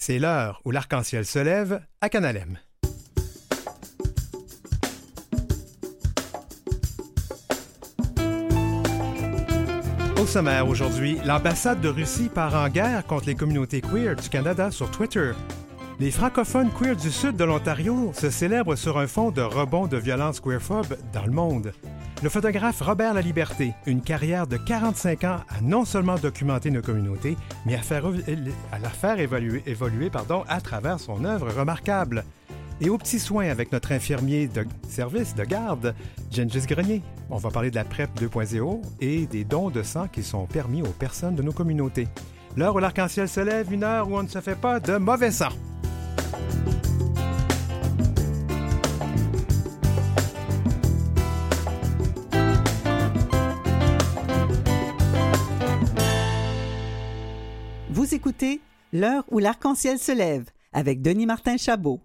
C'est l'heure où l'arc-en-ciel se lève à Canalem. Au sommaire aujourd'hui, l'ambassade de Russie part en guerre contre les communautés queer du Canada sur Twitter. Les francophones queer du sud de l'Ontario se célèbrent sur un fond de rebond de violence queerphobe dans le monde. Le photographe Robert Laliberté, une carrière de 45 ans à non seulement documenter nos communautés, mais à, la faire évoluer, évoluer à travers son œuvre remarquable. Et aux petits soins avec notre infirmier de service de garde, Gengis Grenier. On va parler de la PrEP 2.0 et des dons de sang qui sont permis aux personnes de nos communautés. L'heure où l'arc-en-ciel se lève, une heure où on ne se fait pas de mauvais sang. Écoutez L'heure où l'arc-en-ciel se lève avec Denis Martin Chabot.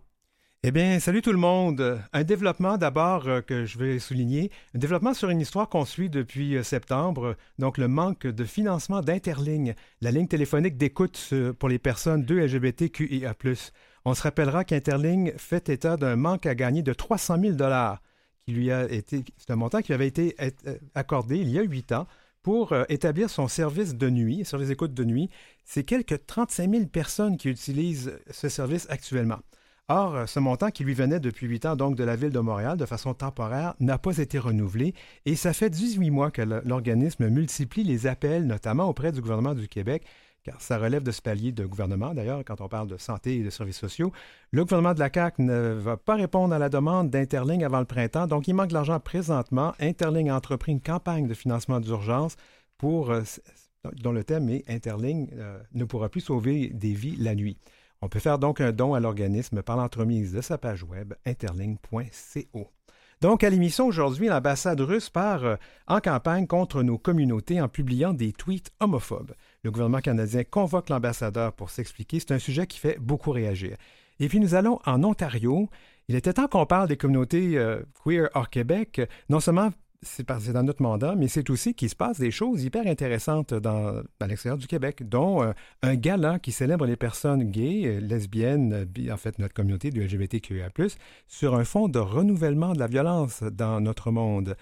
Eh bien, salut tout le monde. Un développement d'abord euh, que je vais souligner, un développement sur une histoire qu'on suit depuis euh, septembre, donc le manque de financement d'Interligne, la ligne téléphonique d'écoute pour les personnes 2 LGBTQIA+. On se rappellera qu'Interligne fait état d'un manque à gagner de 300 000 dollars qui lui a été, c'est un montant qui avait été euh, accordé il y a huit ans pour établir son service de nuit, service d'écoute de nuit. C'est quelques 35 000 personnes qui utilisent ce service actuellement. Or, ce montant qui lui venait depuis huit ans, donc de la ville de Montréal, de façon temporaire, n'a pas été renouvelé et ça fait 18 mois que l'organisme multiplie les appels, notamment auprès du gouvernement du Québec, car ça relève de ce palier de gouvernement, d'ailleurs, quand on parle de santé et de services sociaux. Le gouvernement de la CAQ ne va pas répondre à la demande d'Interling avant le printemps, donc il manque de l'argent présentement. Interling a entrepris une campagne de financement d'urgence euh, dont le thème est Interling euh, ne pourra plus sauver des vies la nuit. On peut faire donc un don à l'organisme par l'entremise de sa page web interling.co. Donc, à l'émission aujourd'hui, l'ambassade russe part euh, en campagne contre nos communautés en publiant des tweets homophobes. Le gouvernement canadien convoque l'ambassadeur pour s'expliquer. C'est un sujet qui fait beaucoup réagir. Et puis, nous allons en Ontario. Il était temps qu'on parle des communautés euh, queer hors Québec, non seulement c'est dans notre mandat, mais c'est aussi qu'il se passe des choses hyper intéressantes à l'extérieur du Québec, dont euh, un gala qui célèbre les personnes gays, euh, lesbiennes, en fait notre communauté du LGBTQIA+, sur un fond de renouvellement de la violence dans notre monde.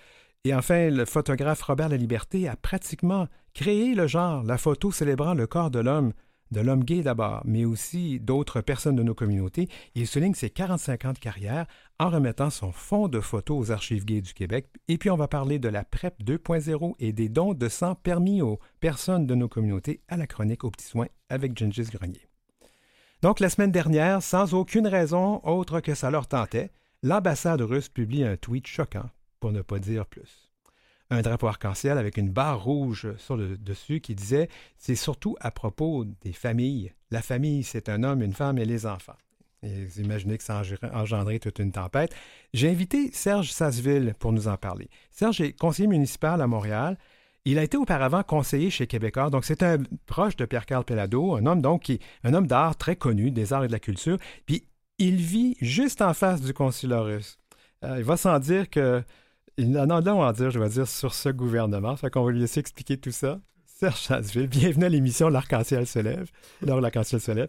Et enfin, le photographe Robert Laliberté a pratiquement créé le genre, la photo célébrant le corps de l'homme, de l'homme gay d'abord, mais aussi d'autres personnes de nos communautés. Il souligne ses 45 ans de carrière en remettant son fonds de photos aux archives gays du Québec. Et puis on va parler de la PrEP 2.0 et des dons de sang permis aux personnes de nos communautés à la chronique aux petits soins avec Gengis Grenier. Donc la semaine dernière, sans aucune raison autre que ça leur tentait, l'ambassade russe publie un tweet choquant, pour ne pas dire plus un drapeau arc-en-ciel avec une barre rouge sur le dessus qui disait c'est surtout à propos des familles. La famille, c'est un homme, une femme et les enfants. Et vous imaginez que ça a engendré toute une tempête. J'ai invité Serge Sasseville pour nous en parler. Serge est conseiller municipal à Montréal. Il a été auparavant conseiller chez Québécois, donc c'est un proche de Pierre-Carl Pellado, un homme donc un homme d'art très connu, des arts et de la culture. Puis il vit juste en face du consulat russe. Euh, il va sans dire que il en a à dire, je vais dire, sur ce gouvernement. Fait qu'on va lui laisser expliquer tout ça. Serge Chasseville, bienvenue à l'émission L'Arc-en-Ciel se lève. Alors, l'Arc-en-Ciel se lève.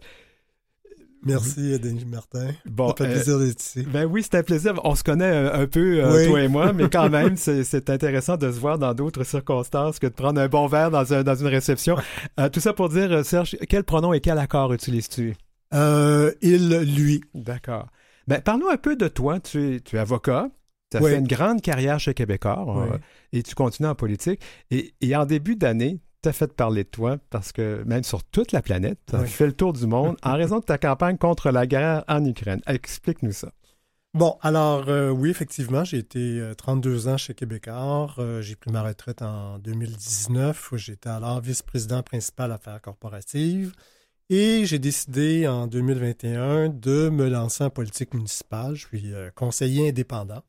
Merci, Denis Martin. Bon, ça fait euh, plaisir d'être ici. Ben oui, c'est un plaisir. On se connaît un, peu, euh, toi et moi, mais quand même, c'est intéressant de se voir dans d'autres circonstances que de prendre un bon verre dans, dans une réception. Euh, tout ça pour dire, Serge, quel pronom et quel accord utilises-tu? il, lui. D'accord. Ben, parle-nous un peu de toi. Tu es, tu es avocat. Tu as fait une grande carrière chez Québécois euh, et tu continues en politique. Et, en début d'année, tu as fait parler de toi parce que même sur toute la planète, tu as fait le tour du monde en raison de ta campagne contre la guerre en Ukraine. Explique-nous ça. Bon, alors euh, oui, effectivement, j'ai été 32 euh, ans chez Québécois. j'ai pris ma retraite en 2019. J'étais alors vice-président principal affaires corporatives. Et j'ai décidé en 2021 de me lancer en politique municipale. Je suis conseiller indépendant.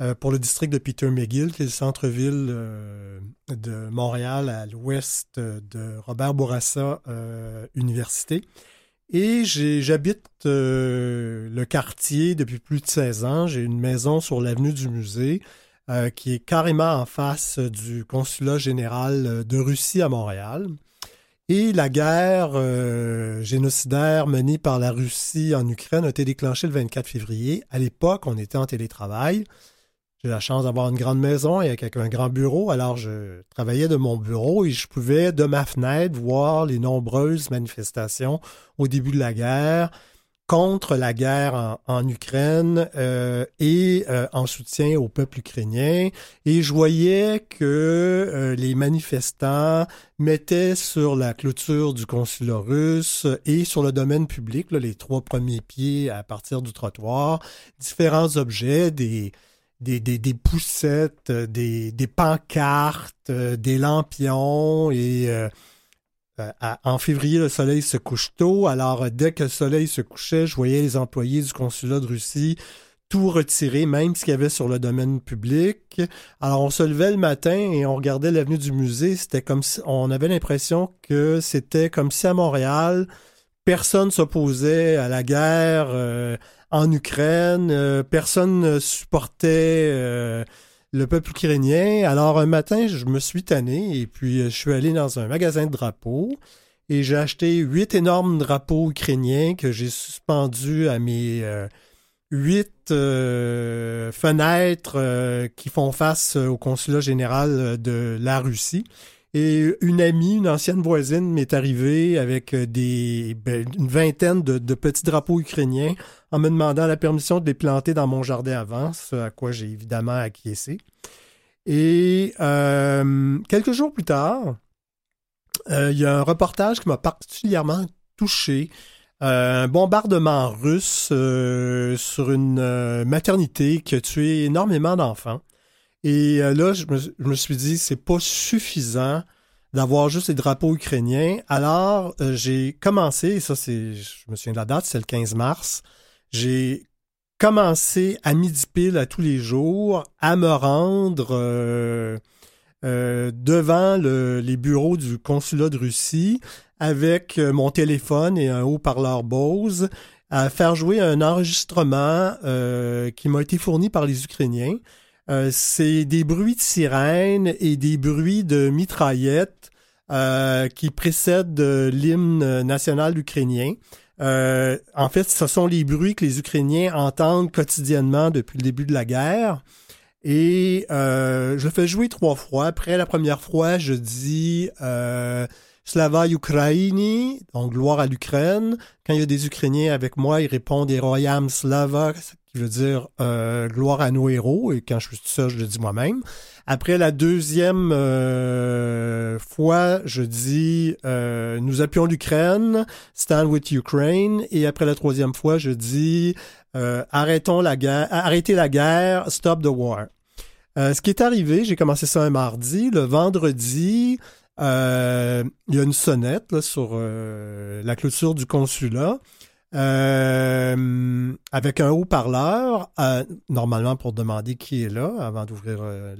Euh, pour le district de Peter McGill, qui est le centre-ville euh, de Montréal à l'ouest de Robert Bourassa euh, Université. Et j'habite le quartier depuis plus de 16 ans. J'ai une maison sur l'avenue du musée qui est carrément en face du consulat général de Russie à Montréal. Et la guerre euh, génocidaire menée par la Russie en Ukraine a été déclenchée le 24 février. À l'époque, on était en télétravail. J'ai la chance d'avoir une grande maison avec un grand bureau. Alors, je travaillais de mon bureau et je pouvais, de ma fenêtre, voir les nombreuses manifestations au début de la guerre, contre la guerre en, Ukraine euh, et euh, en soutien au peuple ukrainien. Et je voyais que euh, les manifestants mettaient sur la clôture du consulat russe et sur le domaine public, les trois premiers pieds à partir du trottoir, différents objets, des, des, des, des poussettes, des, des pancartes, des lampions et euh, en février, le soleil se couche tôt. Alors, euh, dès que le soleil se couchait, je voyais les employés du consulat de Russie tout retirer, même ce qu'il y avait sur le domaine public. Alors, on se levait le matin et on regardait l'avenue du musée. C'était comme si on avait l'impression que c'était comme si à Montréal, personne s'opposait à la guerre euh, en Ukraine, personne ne supportait le peuple ukrainien. Alors un matin, je me suis tanné et puis euh, je suis allé dans un magasin de drapeaux et j'ai acheté huit énormes drapeaux ukrainiens que j'ai suspendus à mes euh, huit euh, fenêtres qui font face au consulat général de la Russie. Et une amie, une ancienne voisine, m'est arrivée avec des, ben, une vingtaine de, petits drapeaux ukrainiens en me demandant la permission de les planter dans mon jardin avant, ce à quoi j'ai évidemment acquiescé. Et euh, quelques jours plus tard, euh, il y a un reportage qui m'a particulièrement touché. Euh, un bombardement russe sur une maternité qui a tué énormément d'enfants. Et là, je me, suis dit, c'est pas suffisant d'avoir juste les drapeaux ukrainiens. Alors, j'ai commencé, et ça, c'est, je me souviens de la date, c'est le 15 mars, j'ai commencé à midi pile à tous les jours à me rendre euh, euh, devant les bureaux du consulat de Russie avec euh, mon téléphone et un haut-parleur Bose à faire jouer un enregistrement qui m'a été fourni par les Ukrainiens. C'est des bruits de sirènes et des bruits de mitraillettes qui précèdent l'hymne national ukrainien. Euh, en fait, ce sont les bruits que les Ukrainiens entendent quotidiennement depuis le début de la guerre. Et euh, je le fais jouer trois fois. Après la première fois, je dis euh, Slava Ukraini, donc gloire à l'Ukraine. Quand il y a des Ukrainiens avec moi, ils répondent Royam Slava, qui veut dire euh, gloire à nos héros. Et quand je suis tout seul, je le dis moi-même. Après la deuxième euh, fois, je dis euh, nous appuyons l'Ukraine, stand with Ukraine. Et après la troisième fois, je dis arrêtons la guerre, arrêtez la guerre, stop the war. ce qui est arrivé, j'ai commencé ça un mardi. Le vendredi, il y a une sonnette sur la clôture du consulat. Euh, avec un haut-parleur, euh, normalement pour demander qui est là avant d'ouvrir euh,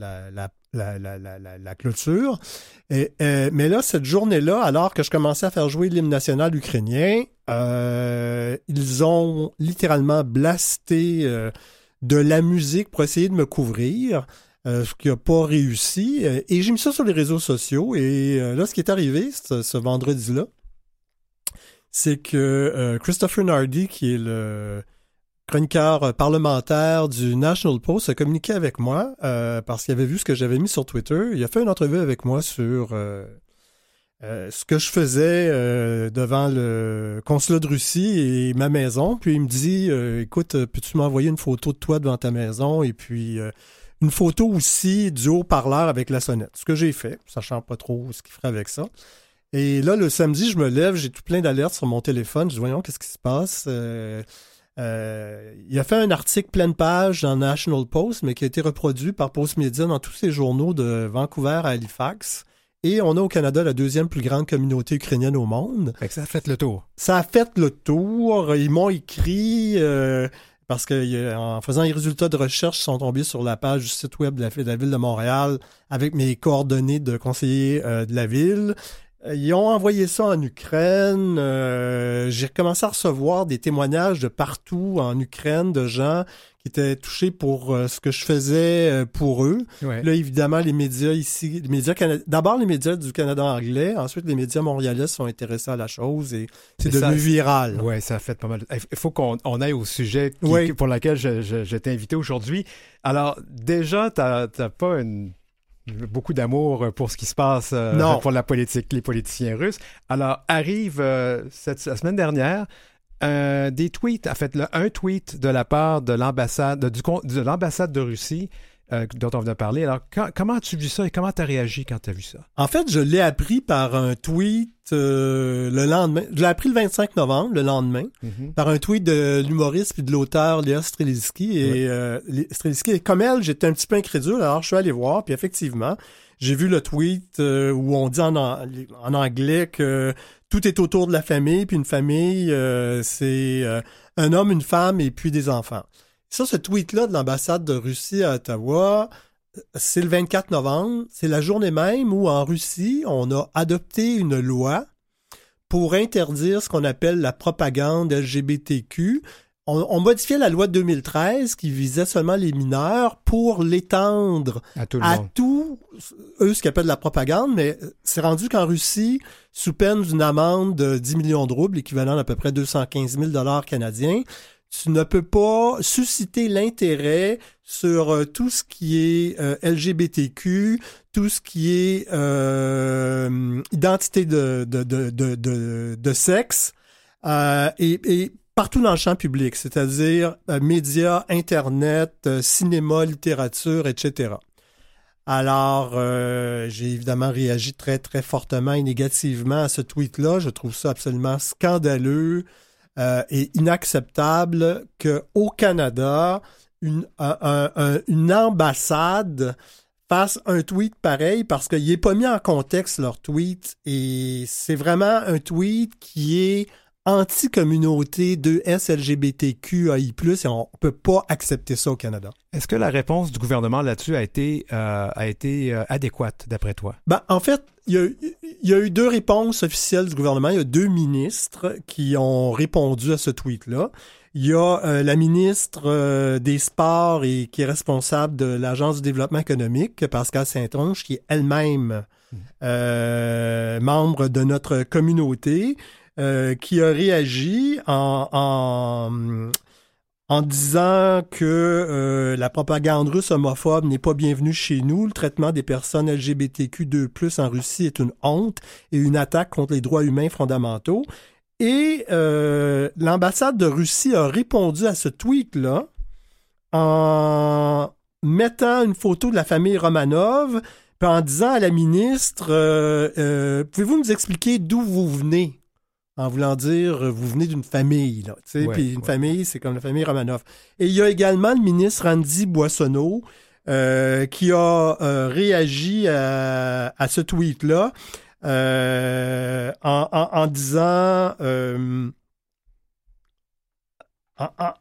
la, clôture. Mais là, cette journée-là, alors que je commençais à faire jouer l'hymne national ukrainien, ils ont littéralement blasté de la musique pour essayer de me couvrir. Ce qui n'a pas réussi. Et j'ai mis ça sur les réseaux sociaux. Et là, ce qui est arrivé ce vendredi-là, c'est que euh, Christopher Nardi, qui est le chroniqueur parlementaire du National Post, a communiqué avec moi euh, parce qu'il avait vu ce que j'avais mis sur Twitter. Il a fait une entrevue avec moi sur euh, ce que je faisais devant le consulat de Russie et ma maison. Puis il me dit, écoute, peux-tu m'envoyer une photo de toi devant ta maison et puis une photo aussi du haut-parleur avec la sonnette. Ce que j'ai fait, sachant pas trop ce qu'il ferait avec ça. Et là, le samedi, je me lève, j'ai tout plein d'alertes sur mon téléphone. Je dis, voyons, qu'est-ce qui se passe? Euh, euh, il a fait un article pleine page dans National Post, mais qui a été reproduit par Postmedia dans tous ces journaux de Vancouver à Halifax. Et on a au Canada la deuxième plus grande communauté ukrainienne au monde. ça a fait le tour. Ça a fait le tour. Ils m'ont écrit euh, parce qu'en faisant les résultats de recherche, ils sont tombés sur la page du site web de la, ville de Montréal avec mes coordonnées de conseiller de la ville. Ils ont envoyé ça en Ukraine. Euh, j'ai recommencé à recevoir des témoignages de partout en Ukraine de gens qui étaient touchés pour euh, ce que je faisais euh, pour eux. Ouais. Là, évidemment, les médias ici, les médias cana- d'abord les médias du Canada anglais, ensuite les médias montréalais sont intéressés à la chose et c'est devenu viral. Oui, ça a fait pas mal. Il faut qu'on on aille au sujet qui- pour lequel je, je- je t'ai invité aujourd'hui. Alors, déjà, tu n'as pas une- beaucoup d'amour pour ce qui se passe euh, pour la politique, les politiciens russes. Alors, arrive euh, cette, la semaine dernière euh, des tweets, en fait, le- un tweet de la part de l'ambassade con- de l'ambassade de Russie euh, dont on vient de parler. Alors, quand- comment as-tu vu ça et comment tu as réagi quand tu as vu ça? En fait, je l'ai appris par un tweet euh, le lendemain. Je l'ai appris le 25 novembre, le lendemain. par un tweet de l'humoriste puis de l'auteur Léa Streliski. Et euh, Streliski, et comme elle, j'étais un petit peu incrédule, alors je suis allé voir, puis effectivement, j'ai vu le tweet où on dit en, en anglais que tout est autour de la famille, puis une famille, c'est un homme, une femme et puis des enfants. Ça, ce tweet-là de l'ambassade de Russie à Ottawa, c'est le 24 novembre. C'est la journée même où, en Russie, on a adopté une loi pour interdire ce qu'on appelle la propagande LGBTQ. On, on modifiait la loi de 2013 qui visait seulement les mineurs pour l'étendre À tout, eux, ce qu'ils appellent la propagande, mais c'est rendu qu'en Russie, sous peine d'une amende de 10 millions de roubles, équivalent à, à peu près 215 000 dollars canadiens, tu ne peux pas susciter l'intérêt sur euh, tout ce qui est euh, LGBTQ, tout ce qui est euh, identité de, de, de, de, sexe, et, partout dans le champ public, c'est-à-dire médias, Internet, cinéma, littérature, etc. Alors, j'ai évidemment réagi très, très fortement et négativement à ce tweet-là. Je trouve ça absolument scandaleux euh, et inacceptable qu'au Canada, une, un- un- un- une ambassade fasse un tweet pareil parce qu'il n'est pas mis en contexte leur tweet. Et c'est vraiment un tweet qui est anti-communauté de SLGBTQAI+, et on ne peut pas accepter ça au Canada. Est-ce que la réponse du gouvernement là-dessus a été, euh, a été euh, adéquate, d'après toi? Ben, en fait, il y, a, il y a eu deux réponses officielles du gouvernement. Il y a deux ministres qui ont répondu à ce tweet-là. Il y a euh, la ministre euh, des Sports et qui est responsable de l'Agence du développement économique, Pascal Saint-Onge, qui est elle-même euh, membre de notre communauté, euh, qui a réagi en, en, disant que euh, la propagande russe homophobe n'est pas bienvenue chez nous. Le traitement des personnes LGBTQ2+, en Russie est une honte et une attaque contre les droits humains fondamentaux. Et euh, l'ambassade de Russie a répondu à ce tweet-là en mettant une photo de la famille Romanov, en disant à la ministre, pouvez-vous nous expliquer d'où vous venez? En voulant dire, euh, vous venez d'une famille, là. tu sais, Ouais, puis une ouais, famille, c'est comme la famille Romanov. Et il y a également le ministre Andy Boissonneau euh, qui a euh, réagi à, à ce tweet-là euh, en, en- en disant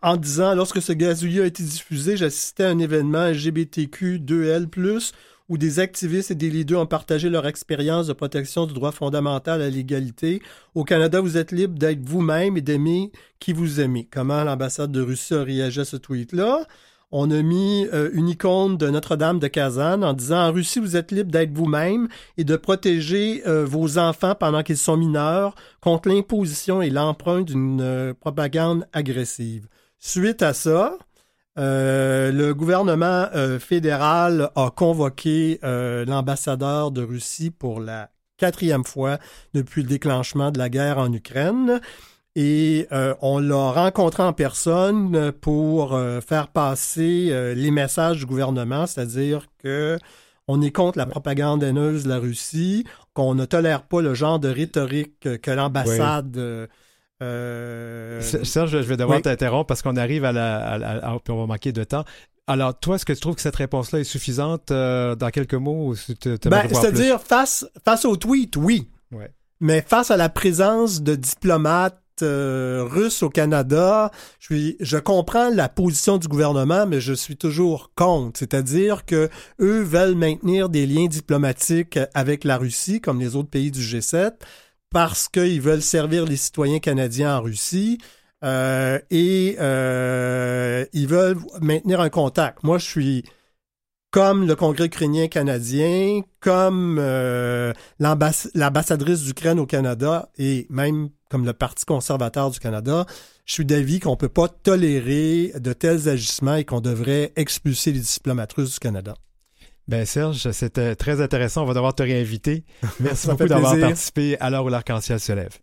en, disant lorsque ce gazouillis a été diffusé, j'assistais à un événement LGBTQ2L+, où des activistes et des leaders ont partagé leur expérience de protection du droit fondamental à l'égalité. Au Canada, vous êtes libre d'être vous-même et d'aimer qui vous aimez. Comment l'ambassade de Russie a réagi à ce tweet-là? On a mis euh, une icône de Notre-Dame de Kazan en disant en Russie, vous êtes libre d'être vous-même et de protéger euh, vos enfants pendant qu'ils sont mineurs contre l'imposition et l'empreinte d'une euh, propagande agressive. Suite à ça, euh, le gouvernement euh, fédéral a convoqué euh, l'ambassadeur de Russie pour la quatrième fois depuis le déclenchement de la guerre en Ukraine. Et on l'a rencontré en personne pour faire passer les messages du gouvernement, c'est-à-dire que on est contre la propagande haineuse de la Russie, qu'on ne tolère pas le genre de rhétorique que l'ambassade euh, Serge, je vais devoir oui. t'interrompre parce qu'on arrive à la, à la- à- puis on va manquer de temps. Alors, toi, est-ce que tu trouves que cette réponse-là est suffisante euh, dans quelques mots? Ben, c'est-à-dire, face, face au tweet, oui. Ouais. Mais face à la présence de diplomates russe au Canada, je, je comprends la position du gouvernement, mais je suis toujours contre. C'est-à-dire que eux veulent maintenir des liens diplomatiques avec la Russie, comme les autres pays du G7, parce qu'ils veulent servir les citoyens canadiens en Russie. Euh, et euh, ils veulent maintenir un contact. Moi, je suis comme le Congrès ukrainien canadien, comme euh, l'ambassadrice d'Ukraine au Canada et même comme le Parti conservateur du Canada, je suis d'avis qu'on ne peut pas tolérer de tels agissements et qu'on devrait expulser les diplomates russes du Canada. Ben Serge, c'était très intéressant. On va devoir te réinviter. Merci beaucoup d'avoir participé à l'heure où l'arc-en-ciel se lève.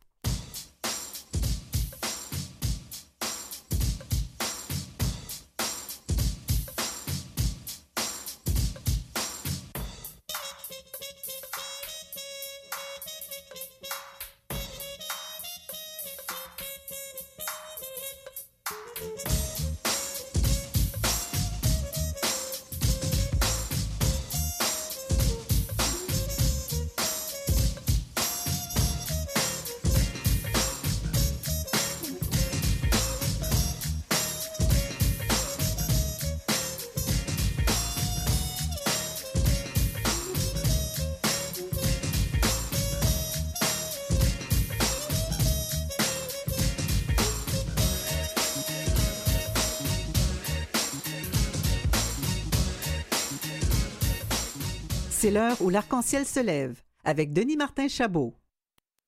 C'est l'heure où l'arc-en-ciel se lève avec Denis Martin Chabot.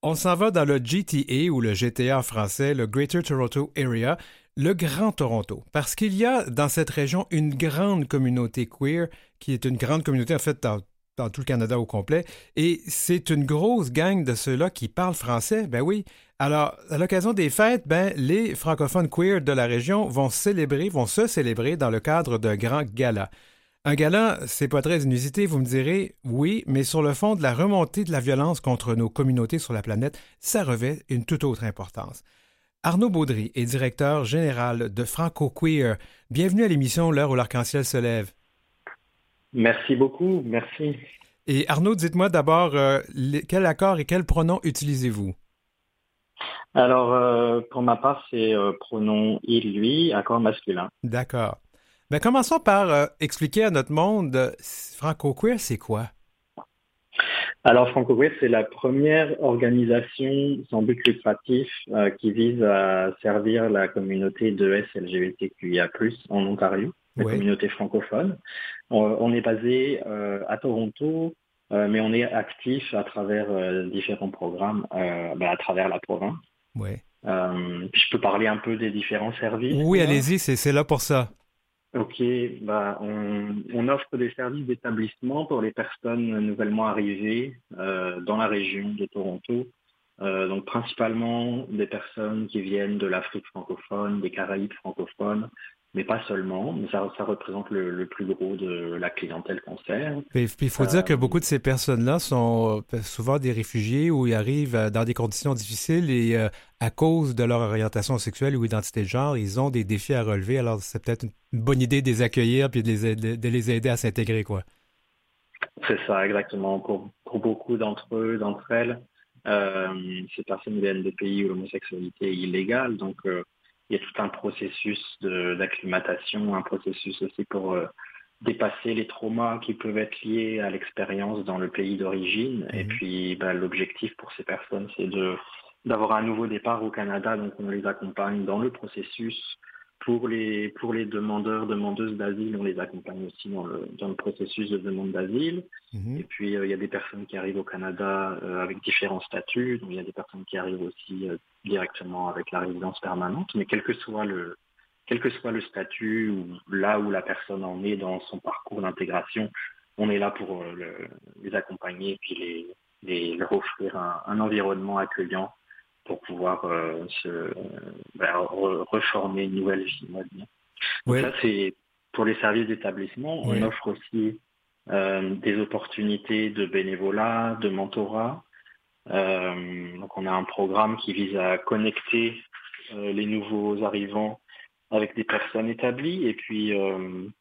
On s'en va dans le GTA ou le GTA français, le Greater Toronto Area, le Grand Toronto, parce qu'il y a dans cette région une grande communauté queer, qui est une grande communauté en fait dans, dans tout le Canada au complet, et c'est une grosse gang de ceux-là qui parlent français, ben oui. Alors, à l'occasion des fêtes, ben, les francophones queer de la région vont célébrer, vont se célébrer dans le cadre d'un grand gala. Un gala, c'est pas très inusité, vous me direz, oui, mais sur le fond de la remontée de la violence contre nos communautés sur la planète, ça revêt une toute autre importance. Arnaud Baudry est directeur général de Franco Queer. Bienvenue à l'émission L'heure où l'arc-en-ciel se lève. Merci beaucoup, merci. Et Arnaud, dites-moi d'abord, euh, quel accord et quel pronom utilisez-vous? Alors, euh, pour ma part, c'est euh, pronom il, lui, accord masculin. D'accord. Ben, commençons par euh, expliquer à notre monde, euh, Franco-Queer, c'est quoi? Alors, Franco-Queer, c'est la première organisation sans but lucratif euh, qui vise à servir la communauté de SLGBTQIA+, en Ontario, la communauté francophone. On, est basé à Toronto, mais on est actif à travers différents programmes ben, à travers la province. Ouais. je peux parler un peu des différents services. Oui, allez-y, c'est là pour ça. Ok, bah, on, offre des services d'établissement pour les personnes nouvellement arrivées euh, dans la région de Toronto. Euh, donc principalement des personnes qui viennent de l'Afrique francophone, des Caraïbes francophones, mais pas seulement. Mais ça, ça représente le, plus gros de la clientèle sert. Puis il faut dire que euh, beaucoup de ces personnes-là sont euh, souvent des réfugiés où ils arrivent euh, dans des conditions difficiles et à cause de leur orientation sexuelle ou identité de genre, ils ont des défis à relever. Alors c'est peut-être une bonne idée de les accueillir puis de les, de les aider à s'intégrer, quoi. C'est ça, exactement. Pour, pour beaucoup d'entre eux, d'entre elles, ces personnes viennent de pays où l'homosexualité est illégale, donc il y a tout un processus d'acclimatation, un processus aussi pour euh, dépasser les traumas qui peuvent être liés à l'expérience dans le pays d'origine. Et mhm. puis bah, l'objectif pour ces personnes, c'est de d'avoir un nouveau départ au Canada. Donc on les accompagne dans le processus pour les, pour les demandeurs, demandeuses d'asile, on les accompagne aussi dans le, dans le processus de demande d'asile. Mhm. Et puis, euh, il y a des personnes qui arrivent au Canada euh, avec différents statuts. Donc, il y a des personnes qui arrivent aussi euh, directement avec la résidence permanente. Mais quel que soit le, quel que soit le statut ou là où la personne en est dans son parcours d'intégration, on est là pour les accompagner et puis les, les, leur offrir un, un environnement accueillant pour pouvoir euh, se ben, reformer une nouvelle vie. Donc ça, c'est pour les services d'établissement. On offre aussi euh, des opportunités de bénévolat, de mentorat. Euh, donc on a un programme qui vise à connecter les nouveaux arrivants avec des personnes établies et puis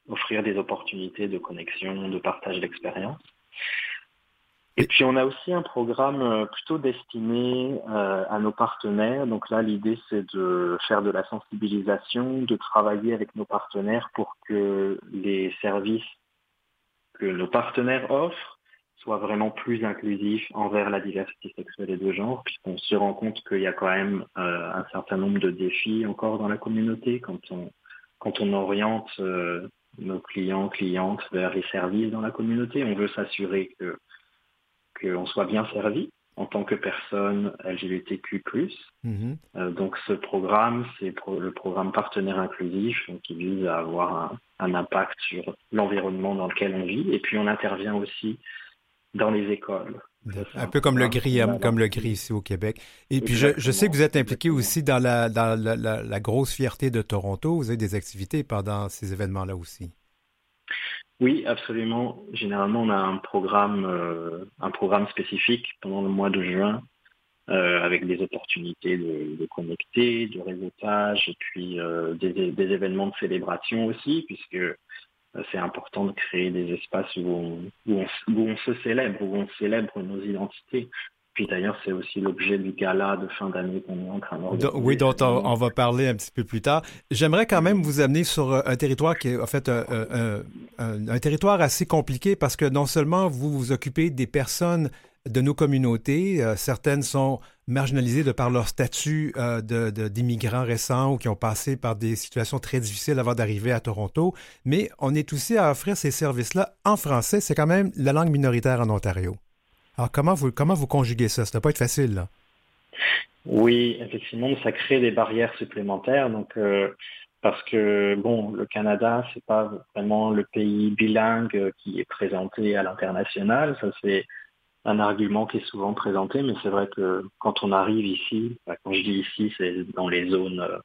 offrir des opportunités de connexion, de partage d'expérience. Et puis on a aussi un programme euh, plutôt destiné euh, à nos partenaires. Donc là, l'idée c'est de faire de la sensibilisation, de travailler avec nos partenaires pour que les services que nos partenaires offrent soient vraiment plus inclusifs envers la diversité sexuelle et de genre, puisqu'on se rend compte qu'il y a quand même euh, un certain nombre de défis encore dans la communauté quand on, quand on oriente nos clients, clientes vers les services dans la communauté. On veut s'assurer que qu'on soit bien servi en tant que personne LGBTQ+. Mhm. Euh, donc ce programme, c'est le programme partenaire inclusif qui vise à avoir un, impact sur l'environnement dans lequel on vit. Et puis on intervient aussi dans les écoles. Un peu comme le gris, comme le gris ici au Québec. Et puis je, sais que vous êtes impliqué aussi dans, la, dans la grosse fierté de Toronto. Vous avez des activités pendant ces événements-là aussi. Oui, absolument. Généralement, on a un programme, euh, un programme spécifique pendant le mois de juin euh, avec des opportunités de, connecter, de réseautage et puis euh, des, événements de célébration aussi, puisque c'est important de créer des espaces où on, où on, se célèbre, où on célèbre nos identités. Puis d'ailleurs, c'est aussi l'objet du gala de fin d'année qu'on est en train d'organiser. Oui, dont on, va parler un petit peu plus tard. J'aimerais quand même vous amener sur euh, un territoire qui est en fait un, territoire assez compliqué parce que non seulement vous vous occupez des personnes de nos communautés, euh, certaines sont marginalisées de par leur statut euh, d'immigrants récents ou qui ont passé par des situations très difficiles avant d'arriver à Toronto, mais on est aussi à offrir ces services-là en français. C'est quand même la langue minoritaire en Ontario. Alors, comment vous, comment vous conjuguez ça? Ça ne pas être facile. Oui, effectivement, ça crée des barrières supplémentaires. Donc, euh, parce que, bon, le Canada, c'est pas vraiment le pays bilingue qui est présenté à l'international. Ça, c'est un argument qui est souvent présenté, mais c'est vrai que quand on arrive ici, quand je dis ici, c'est dans les zones euh,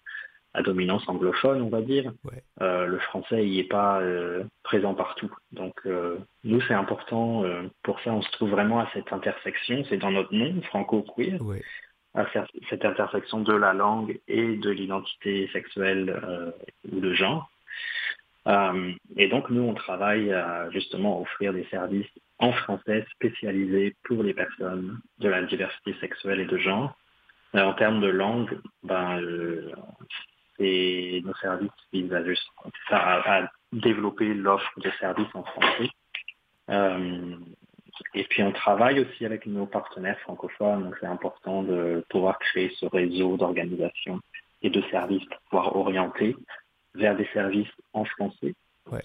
à dominance anglophone, on va dire. Euh, le français n'y est pas euh, présent partout. Donc euh, nous, c'est important. pour ça, on se trouve vraiment à cette intersection. C'est dans notre nom, franco-queer, à cette intersection de la langue et de l'identité sexuelle ou de genre. et donc nous, on travaille à justement offrir des services en français spécialisés pour les personnes de la diversité sexuelle et de genre. en termes de langue, ben, et nos services visent à, juste, à, développer l'offre de services en français. Euh, et puis on travaille aussi avec nos partenaires francophones, donc c'est important de pouvoir créer ce réseau d'organisation et de services pour pouvoir orienter vers des services en français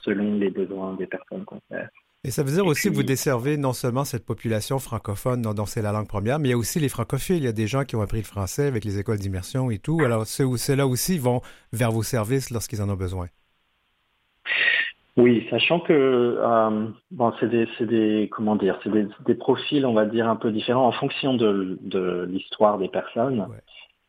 selon les besoins des personnes qu'on sert. Et ça veut dire aussi que vous desservez non seulement cette population francophone dont, c'est la langue première, mais il y a aussi les francophiles. Il y a des gens qui ont appris le français avec les écoles d'immersion et tout. Alors, ceux-là aussi vont vers vos services lorsqu'ils en ont besoin. Oui, sachant que euh, bon, c'est des, comment dire, c'est des, profils, on va dire, un peu différents en fonction de, l'histoire des personnes.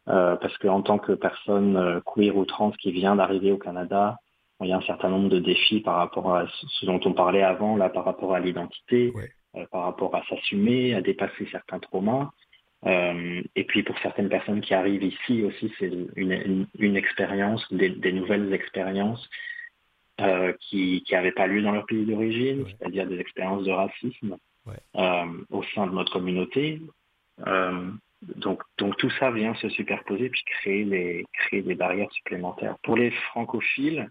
Euh, parce qu'en tant que personne euh, queer ou trans qui vient d'arriver au Canada, il y a un certain nombre de défis par rapport à ce dont on parlait avant, là, par rapport à l'identité, euh, par rapport à s'assumer, à dépasser certains traumas. Euh, et puis pour certaines personnes qui arrivent ici aussi, c'est une, une, expérience, des, des, nouvelles expériences euh, qui n'avaient pas lieu dans leur pays d'origine, c'est-à-dire des expériences de racisme au sein de notre communauté. donc, donc tout ça vient se superposer puis créer, les, créer des barrières supplémentaires. Pour les francophiles,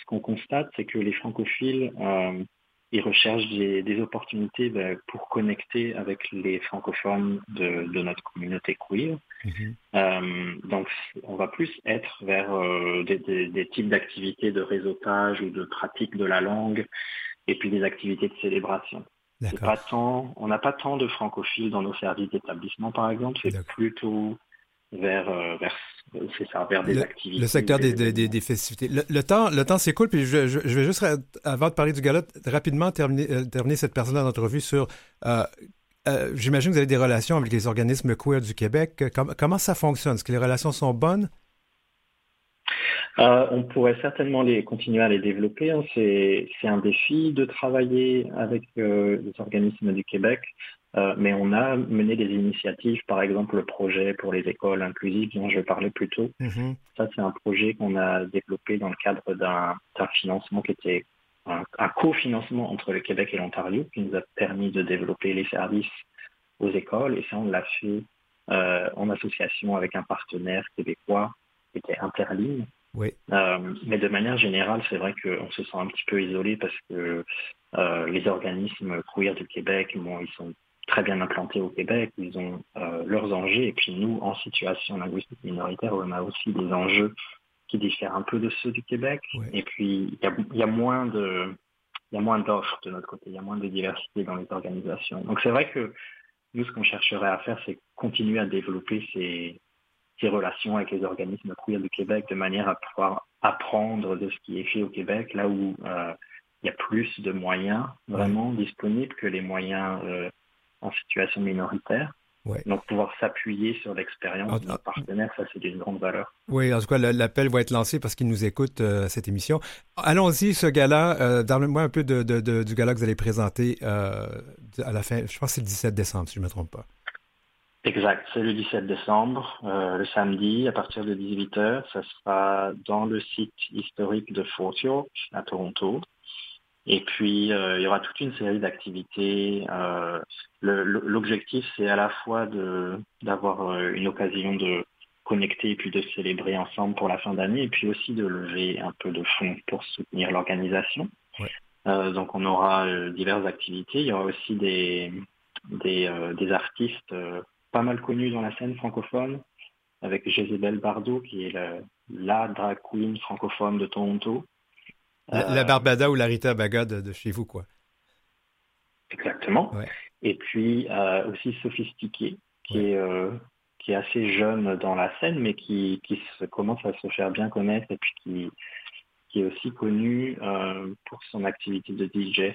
ce qu'on constate, c'est que les francophiles, euh, ils recherchent des, opportunités ben, pour connecter avec les francophones de, notre communauté queer. Mhm. Euh, donc, on va plus être vers euh, des, types d'activités de réseautage ou de pratique de la langue, et puis des activités de célébration. Pas tant, on n'a pas tant de francophiles dans nos services d'établissement, par exemple. C'est plutôt vers, euh, vers ça, vers des le, activités. Le secteur des, des, des, festivités. Le, temps, le temps s'écoule, puis je, je, vais juste, avant de parler du gala, rapidement terminer, euh, terminer cette personne dans d'entrevue sur. Euh, J'imagine que vous avez des relations avec les organismes queer du Québec. comment ça fonctionne? Est-ce que les relations sont bonnes? on pourrait certainement les, continuer à les développer. Hein. C'est un défi de travailler avec les organismes du Québec. Euh, mais on a mené des initiatives, par exemple le projet pour les écoles inclusives dont je parlais plus tôt. Mhm. Ça, c'est un projet qu'on a développé dans le cadre d'un financement qui était un, cofinancement entre le Québec et l'Ontario qui nous a permis de développer les services aux écoles. Et ça, on l'a fait en association avec un partenaire québécois qui était Interligne. Oui. mais de manière générale, c'est vrai qu'on se sent un petit peu isolé parce que les organismes queer du Québec, bon, ils sont très bien implantés au Québec, ils ont euh, leurs enjeux, et puis nous, en situation linguistique minoritaire, on a aussi des enjeux qui diffèrent un peu de ceux du Québec, et puis il y a, moins de il y a moins d'offres de notre côté, il y a moins de diversité dans les organisations. Donc c'est vrai que nous, ce qu'on chercherait à faire, c'est continuer à développer ces, ces relations avec les organismes queer du Québec de manière à pouvoir apprendre de ce qui est fait au Québec, là où euh, il y a plus de moyens vraiment disponibles que les moyens euh, en situation minoritaire. Donc, pouvoir s'appuyer sur l'expérience de nos partenaires, ça, c'est d'une grande valeur. Oui, en tout cas, l'appel va être lancé parce qu'il nous écoute, euh, cette émission. Allons-y, ce gala. Euh, Parlez-moi un peu de, du gala que vous allez présenter euh, à la fin. Je pense que c'est le 17 décembre, si je ne me trompe pas. Exact, c'est le 17 décembre, euh, le samedi, à partir de 18h. Ça sera dans le site historique de Fort York, à Toronto. Et puis, euh, il y aura toute une série d'activités. Euh, l'objectif, c'est à la fois d'avoir euh, une occasion de connecter et puis de célébrer ensemble pour la fin d'année, et puis aussi de lever un peu de fonds pour soutenir l'organisation. donc, on aura diverses activités. Il y aura aussi des, des, des artistes pas mal connus dans la scène francophone, avec Jezebel Bardot, qui est la, la drag queen francophone de Toronto. La, Barbada ou la Rita Baga de, chez vous, quoi. Exactement. Et puis euh, aussi sophistiqué, qui, est, euh, qui est assez jeune dans la scène, mais qui, qui se, commence à se faire bien connaître et puis qui, qui est aussi connu euh, pour son activité de DJ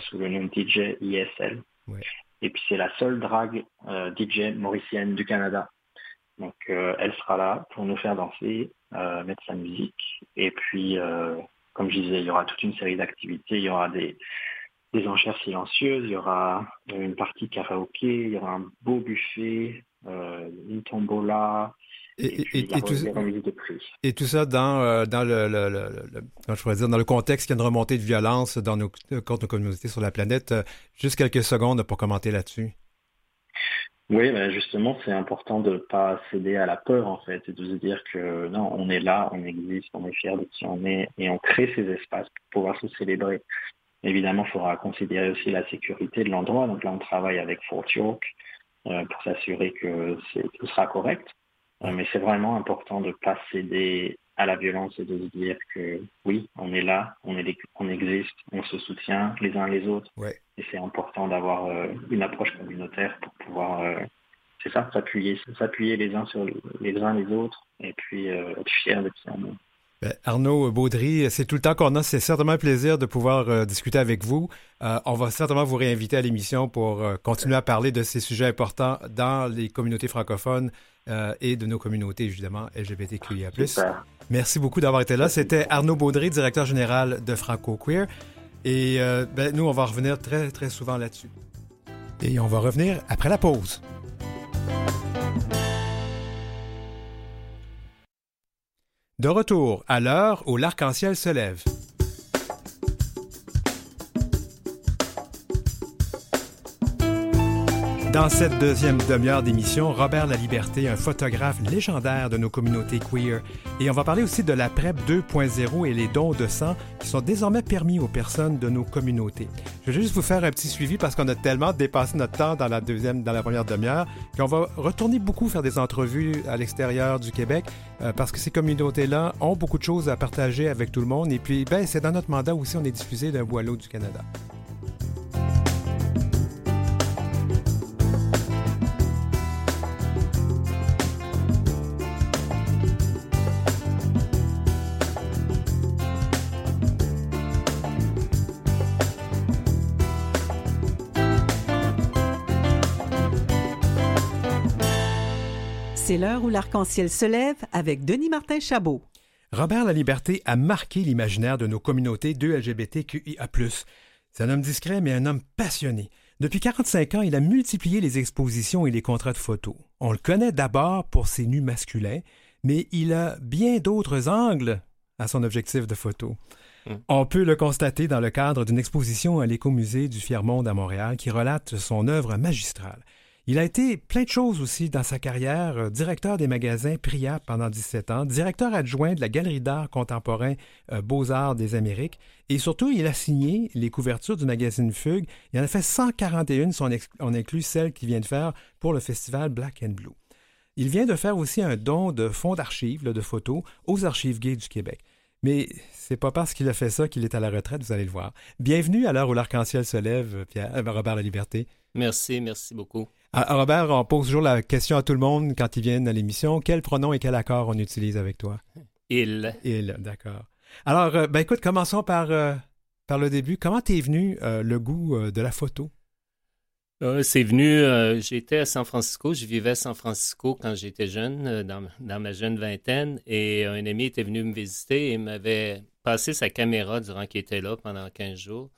sous le nom de DJ ISL. Et puis c'est la seule drague DJ mauricienne du Canada. Donc elle sera là pour nous faire danser, mettre sa musique et puis comme je disais, il y aura toute une série d'activités. Il y aura des, des enchères silencieuses, il y aura une partie karaoké, il y aura un beau buffet, euh, une tombola. Et, et, tout, et, tout, ça dans, euh, dans le, je dire, dans le contexte qu'il y a une remontée de violence dans nos, contre nos communautés sur la planète. Euh, juste quelques secondes pour commenter là-dessus. Oui, ben justement, c'est important de ne pas céder à la peur, en fait, et de se dire que non, on est là, on existe, on est fier de qui on est, et on crée ces espaces pour pouvoir se célébrer. Évidemment, il faudra considérer aussi la sécurité de l'endroit. Donc là, on travaille avec Fort York euh, pour s'assurer que tout sera correct. Euh, mais c'est vraiment important de ne pas céder à la violence et de se dire que oui, on est là, on, est, on existe, on se soutient les uns les autres. Et c'est important d'avoir euh, une approche communautaire pour pouvoir, euh, c'est ça, s'appuyer, s'appuyer les uns sur les, uns les autres et puis euh, être fier de qui on est. Ben, Arnaud Baudry, c'est tout le temps qu'on a. C'est certainement un plaisir de pouvoir discuter avec vous. on va certainement vous réinviter à l'émission pour continuer à parler de ces sujets importants dans les communautés francophones et de nos communautés, évidemment, LGBTQIA. Super. Merci beaucoup d'avoir été là. C'était Arnaud Baudry, directeur général de Franco Queer. Et euh, ben, nous, on va revenir très, très souvent là-dessus. Et on va revenir après la pause. De retour à l'heure où l'arc-en-ciel se lève. Dans cette deuxième demi-heure d'émission, Robert Laliberté, un photographe légendaire de nos communautés queer. Et on va parler aussi de la PrEP 2.0 et les dons de sang qui sont désormais permis aux personnes de nos communautés. Je vais juste vous faire un petit suivi parce qu'on a tellement dépassé notre temps dans la deuxième, dans la première demi-heure, qu'on va retourner beaucoup faire des entrevues à l'extérieur du Québec euh, parce que ces communautés-là ont beaucoup de choses à partager avec tout le monde. Et puis, ben, c'est dans notre mandat aussi, on est diffusé d'un boileau du Canada. C'est l'heure où l'arc-en-ciel se lève avec Denis Martin Chabot. Robert La Liberté a marqué l'imaginaire de nos communautés de LGBTQIA. C'est un homme discret, mais un homme passionné. Depuis 45 ans, il a multiplié les expositions et les contrats de photos. On le connaît d'abord pour ses nus masculins, mais il a bien d'autres angles à son objectif de photo. On peut le constater dans le cadre d'une exposition à l'écomusée du Fier-Monde à Montréal qui relate son œuvre magistrale. Il a été plein de choses aussi dans sa carrière, euh, directeur des magasins Priya pendant 17 ans, directeur adjoint de la Galerie d'art contemporain euh, Beaux-Arts des Amériques, et surtout, il a signé les couvertures du magazine Fugue. Il en a fait 141, si on, inclut celle qu'il vient de faire pour le festival Black and Blue. Il vient de faire aussi un don de fonds d'archives, de photos, aux archives gays du Québec. Mais c'est pas parce qu'il a fait ça qu'il est à la retraite, vous allez le voir. Bienvenue à l'heure où l'arc-en-ciel se lève, Pierre, euh, Robert La Liberté. Merci, merci beaucoup. Ah, Robert, on pose toujours la question à tout le monde quand ils viennent à l'émission. Quel pronom et quel accord on utilise avec toi? Il. Il, d'accord. Alors, euh, ben écoute, commençons par, euh, par le début. Comment t'es venu euh, le goût de la photo? c'est venu, j'étais à San Francisco, je vivais à San Francisco quand j'étais jeune, dans, dans, ma jeune vingtaine, et un ami était venu me visiter et m'avait passé sa caméra durant qu'il était là pendant 15 jours.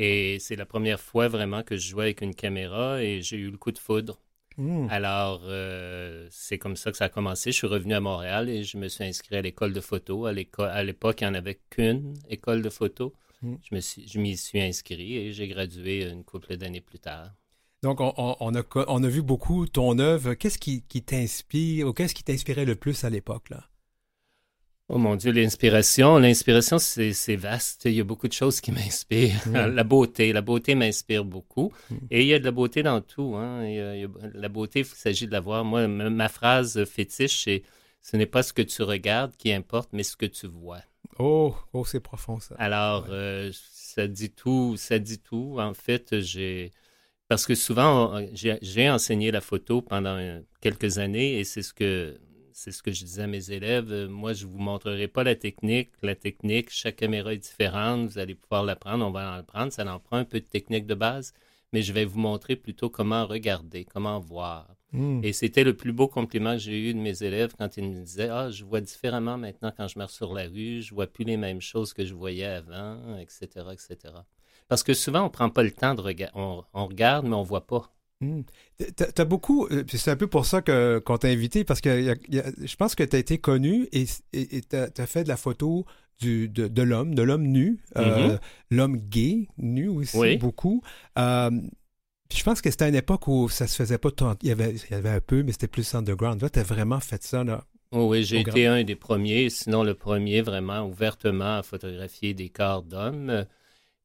Et c'est la première fois vraiment que je jouais avec une caméra et j'ai eu le coup de foudre. Hmm. Alors, euh, c'est comme ça que ça a commencé. Je suis revenu à Montréal et je me suis inscrit à l'école de photo. À l'époque, il n'y en avait qu'une école de photo. Hmm. Je m'y suis, je suis inscrit et j'ai gradué une couple d'années plus tard. Donc, on, on, a, on, a, vu beaucoup ton œuvre. Qu'est-ce qui, qui t'inspire ou qu'est-ce qui t'inspirait le plus à l'époque? là? Oh mon Dieu, l'inspiration. L'inspiration, c'est vaste. Il y a beaucoup de choses qui m'inspirent. la beauté. La beauté m'inspire beaucoup. Mm. Et il y a de la beauté dans tout. Hein. la beauté, il s'agit de la voir. Moi, ma phrase fétiche, c'est ce n'est pas ce que tu regardes qui importe, mais ce que tu vois. Oh, oh c'est profond ça. Alors, euh, ça dit tout. Ça dit tout. En fait, j'ai. Parce que souvent, j'ai enseigné la photo pendant quelques années et c'est ce que c'est ce que je disais à mes élèves. Euh, moi, je ne vous montrerai pas la technique. La technique, chaque caméra est différente. Vous allez pouvoir l'apprendre. On va en prendre. Ça en prend un peu de technique de base. Mais je vais vous montrer plutôt comment regarder, comment voir. Hmm. Et c'était le plus beau compliment que j'ai eu de mes élèves quand ils me disaient Ah, je vois différemment maintenant quand je marche sur la rue. Je vois plus les mêmes choses que je voyais avant, etc., etc. Parce que souvent, on ne prend pas le temps de regarder. On, on regarde, mais on ne voit pas. Hmm. Tu as beaucoup, euh, c'est un peu pour ça que, qu'on t'a invité, parce que je pense que tu as été connu et tu as, fait de la photo du, de, l'homme, de l'homme nu, euh, mm-hmm. l'homme gay, nu aussi, beaucoup. Euh, je pense que c'était à une époque où ça se faisait pas tant. Il y avait, il y avait un peu, mais c'était plus underground. Là, tu as vraiment fait ça, là. Oh oui, j'ai été un des premiers, sinon le premier vraiment ouvertement à photographier des corps d'hommes.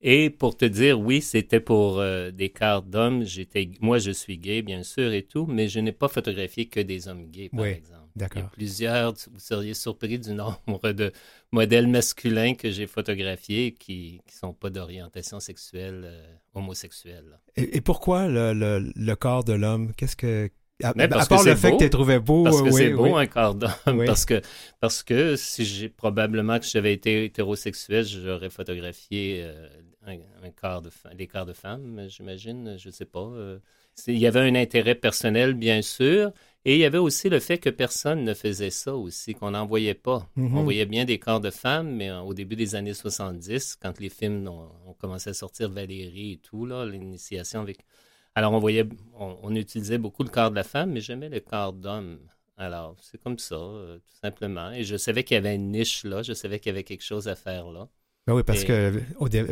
Et pour te dire, oui, c'était pour euh, des quarts d'hommes. J'étais, moi, je suis gay, bien sûr, et tout, mais je n'ai pas photographié que des hommes gays, par exemple. D'accord. Il y a plusieurs, vous seriez surpris du nombre de modèles masculins que j'ai photographiés qui ne sont pas d'orientation sexuelle euh, homosexuelle. Et, pourquoi le, le, corps de l'homme? Qu'est-ce que, à, part le fait que tu trouvé beau. Parce que c'est beau un corps d'homme. Parce, que, parce que si j'ai probablement que j'avais été hétérosexuel, j'aurais photographié euh, un, quart de des quarts de femmes, j'imagine, je ne sais pas. Euh. il y avait un intérêt personnel, bien sûr, et il y avait aussi le fait que personne ne faisait ça aussi, qu'on n'en voyait pas. Mm-hmm. On voyait bien des corps de femmes, mais au début des années 70, quand les films ont, commencé à sortir Valérie et tout, l'initiation avec... Alors, on voyait, on, utilisait beaucoup le corps de la femme, mais jamais le corps d'homme. Alors, c'est comme ça, euh, tout simplement. Et je savais qu'il y avait une niche là, je savais qu'il y avait quelque chose à faire là. Ben oui, parce que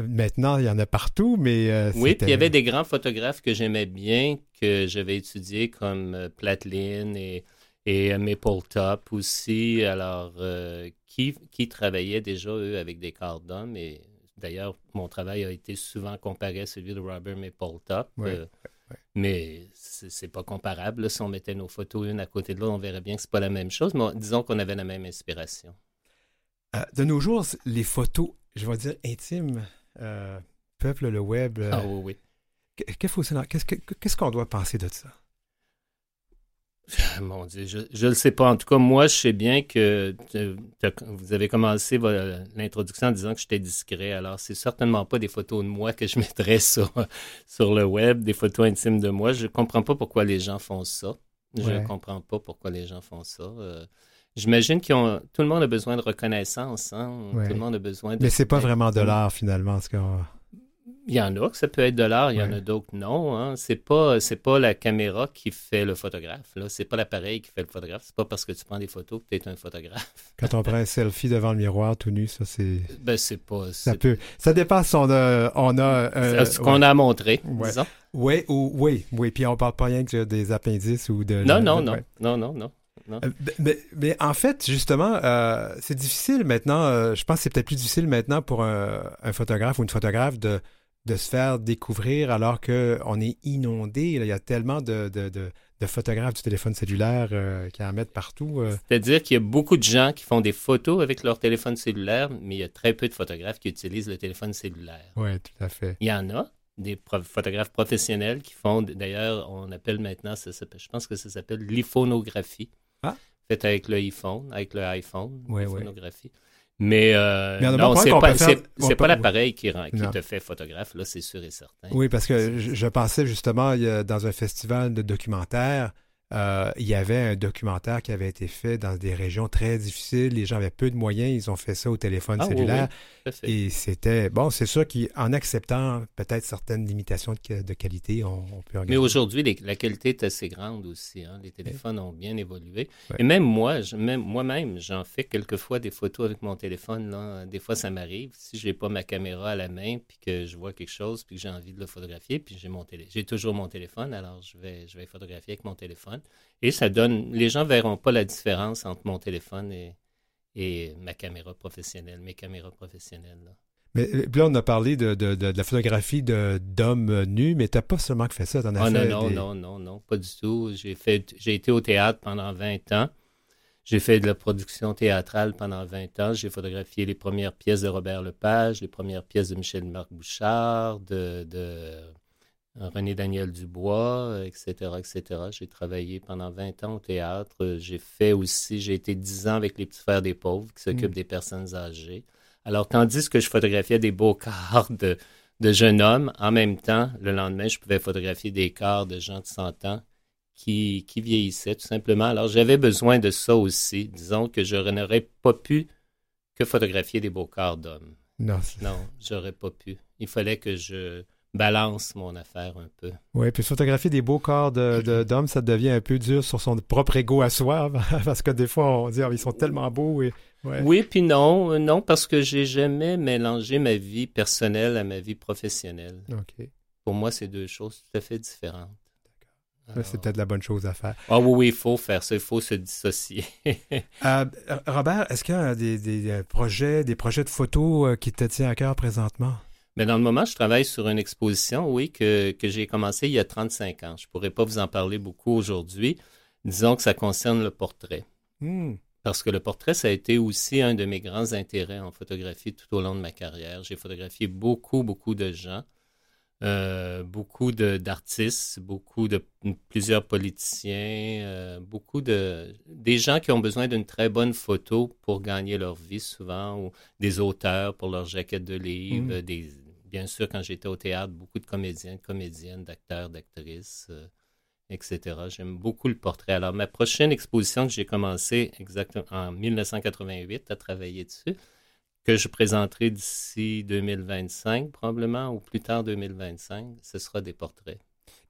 maintenant, il y en a partout, mais... Euh, oui, puis il y avait des grands photographes que j'aimais bien, que j'avais étudiés, comme euh, Platlin et, et Maple Top aussi, alors, euh, qui, qui travaillaient déjà, eux, avec des corps d'hommes. Et d'ailleurs, mon travail a été souvent comparé à celui de Robert Maple Top. Mais c'est pas comparable. Si on mettait nos photos une à côté de l'autre, on verrait bien que c'est pas la même chose, mais disons qu'on avait la même inspiration. de nos jours, les photos je vais dire intime, euh, peuple le web. Euh, ah oui, oui. Qu'est-ce qu'on doit penser de ça? Mon Dieu, je ne le sais pas. En tout cas, moi, je sais bien que vous avez commencé l'introduction en disant que j'étais discret. Alors, c'est certainement pas des photos de moi que je mettrais sur, sur le web, des photos intimes de moi. Je ne comprends pas pourquoi les gens font ça. Je ne comprends pas pourquoi les gens font ça. Euh, J'imagine que tout le monde a besoin de reconnaissance. Hein? Tout le monde a besoin de. Mais c'est pas vraiment de l'art finalement. Ce Il y en a que ça peut être de l'art, il y en a d'autres non. Hein. C'est pas c'est pas la caméra qui fait le photographe. Là, c'est pas l'appareil qui fait le photographe. C'est pas parce que tu prends des photos que tu es un photographe. Quand on prend un selfie devant le miroir tout nu, ça c'est. Ben c'est pas. Ça peut. Ça dépasse. On a. On a euh, ce qu'on a montré, disons. Oui, ou, oui, oui. Puis on parle pas rien que des appendices ou de. Non, non, non, non, non, non. Euh, mais, mais, en fait, justement, euh, c'est difficile maintenant. Euh, je pense que c'est peut-être plus difficile maintenant pour un, photographe ou une photographe de, de se faire découvrir alors qu'on est inondé. Il y a tellement de, de, de, photographes du téléphone cellulaire qui en mettent partout. C'est-à-dire qu'il y a beaucoup de gens qui font des photos avec leur téléphone cellulaire, mais il y a très peu de photographes qui utilisent le téléphone cellulaire. Oui, tout à fait. Il y en a, des photographes professionnels qui font, d'ailleurs, on appelle maintenant, ça je pense que ça s'appelle l'iphonographie. Ah. Fait avec le iPhone, avec le iPhone, oui, photographie. Mais, euh, non, c'est pas, l'appareil qui, qui te fait photographe, là, c'est sûr et certain. Oui, parce que je, je pensais justement dans un festival de documentaires, euh, il y avait un documentaire qui avait été fait dans des régions très difficiles. Les gens avaient peu de moyens. Ils ont fait ça au téléphone ah cellulaire. et c'était, bon, c'est sûr qu'en acceptant peut-être certaines limitations de, qualité, on, peut Mais aujourd'hui, la qualité est assez grande aussi. Hein. Les téléphones ont bien évolué. Et même moi, même, moi-même, j'en fais quelquefois des photos avec mon téléphone. Là. Des fois, ça m'arrive. Si je n'ai pas ma caméra à la main, puis que je vois quelque chose, puis que j'ai envie de le photographier, puis j'ai mon télé... j'ai toujours mon téléphone, alors je vais, je vais photographier avec mon téléphone. Et ça donne, les gens verront pas la différence entre mon téléphone et, et ma caméra professionnelle, mes caméras professionnelles. Mais euh, là, on a parlé de, de, de, la photographie d'hommes nus, mais tu n'as pas seulement fait ça, en as fait non, non, non, non, non, pas du tout. J'ai fait, j'ai été au théâtre pendant 20 ans. J'ai fait de la production théâtrale pendant 20 ans. J'ai photographié les premières pièces de Robert Lepage, les premières pièces de Michel-Marc Bouchard, de, de René Daniel Dubois, etc., etc. J'ai travaillé pendant 20 ans au théâtre. J'ai fait aussi, j'ai été 10 ans avec les petits frères des pauvres qui s'occupent mm. des personnes âgées. Alors, tandis que je photographiais des beaux corps de, de jeunes hommes, en même temps, le lendemain, je pouvais photographier des corps de gens de 100 ans qui, qui vieillissaient tout simplement. Alors, j'avais besoin de ça aussi. Disons que je n'aurais pas pu que photographier des beaux corps d'hommes. Non. Non, j'aurais pas pu. Il fallait que je balance mon affaire un peu. Oui, puis photographier des beaux corps d'hommes, de, ça devient un peu dur sur son propre ego à soi, parce que des fois, on dit, ah, ils sont tellement beaux. Et, Oui, puis non, non, parce que j'ai jamais mélangé ma vie personnelle à ma vie professionnelle. OK. Pour moi, c'est deux choses tout à fait différentes. D'accord. C'est peut-être la bonne chose à faire. Ah oui, oui, il faut faire ça, il faut se dissocier. Euh, Robert, est-ce qu'il y a des, des, projets, des projets de photos euh, qui te tiennent à cœur présentement? Mais dans le moment, je travaille sur une exposition, oui, que, que j'ai commencé il y a 35 ans. Je ne pourrais pas vous en parler beaucoup aujourd'hui. Disons que ça concerne le portrait. Hmm. Parce que le portrait, ça a été aussi un de mes grands intérêts en photographie tout au long de ma carrière. J'ai photographié beaucoup, beaucoup de gens, euh, beaucoup d'artistes, beaucoup de plusieurs politiciens, euh, beaucoup de des gens qui ont besoin d'une très bonne photo pour gagner leur vie souvent, ou des auteurs pour leurs jaquettes de livres, hmm. des bien sûr, quand j'étais au théâtre, beaucoup de comédiens, comédiennes, d'acteurs, d'actrices, euh, etc. J'aime beaucoup le portrait. Alors, ma prochaine exposition que j'ai commencé exactement en 1988 à travailler dessus, que je présenterai d'ici 2025 probablement, ou plus tard 2025, ce sera des portraits.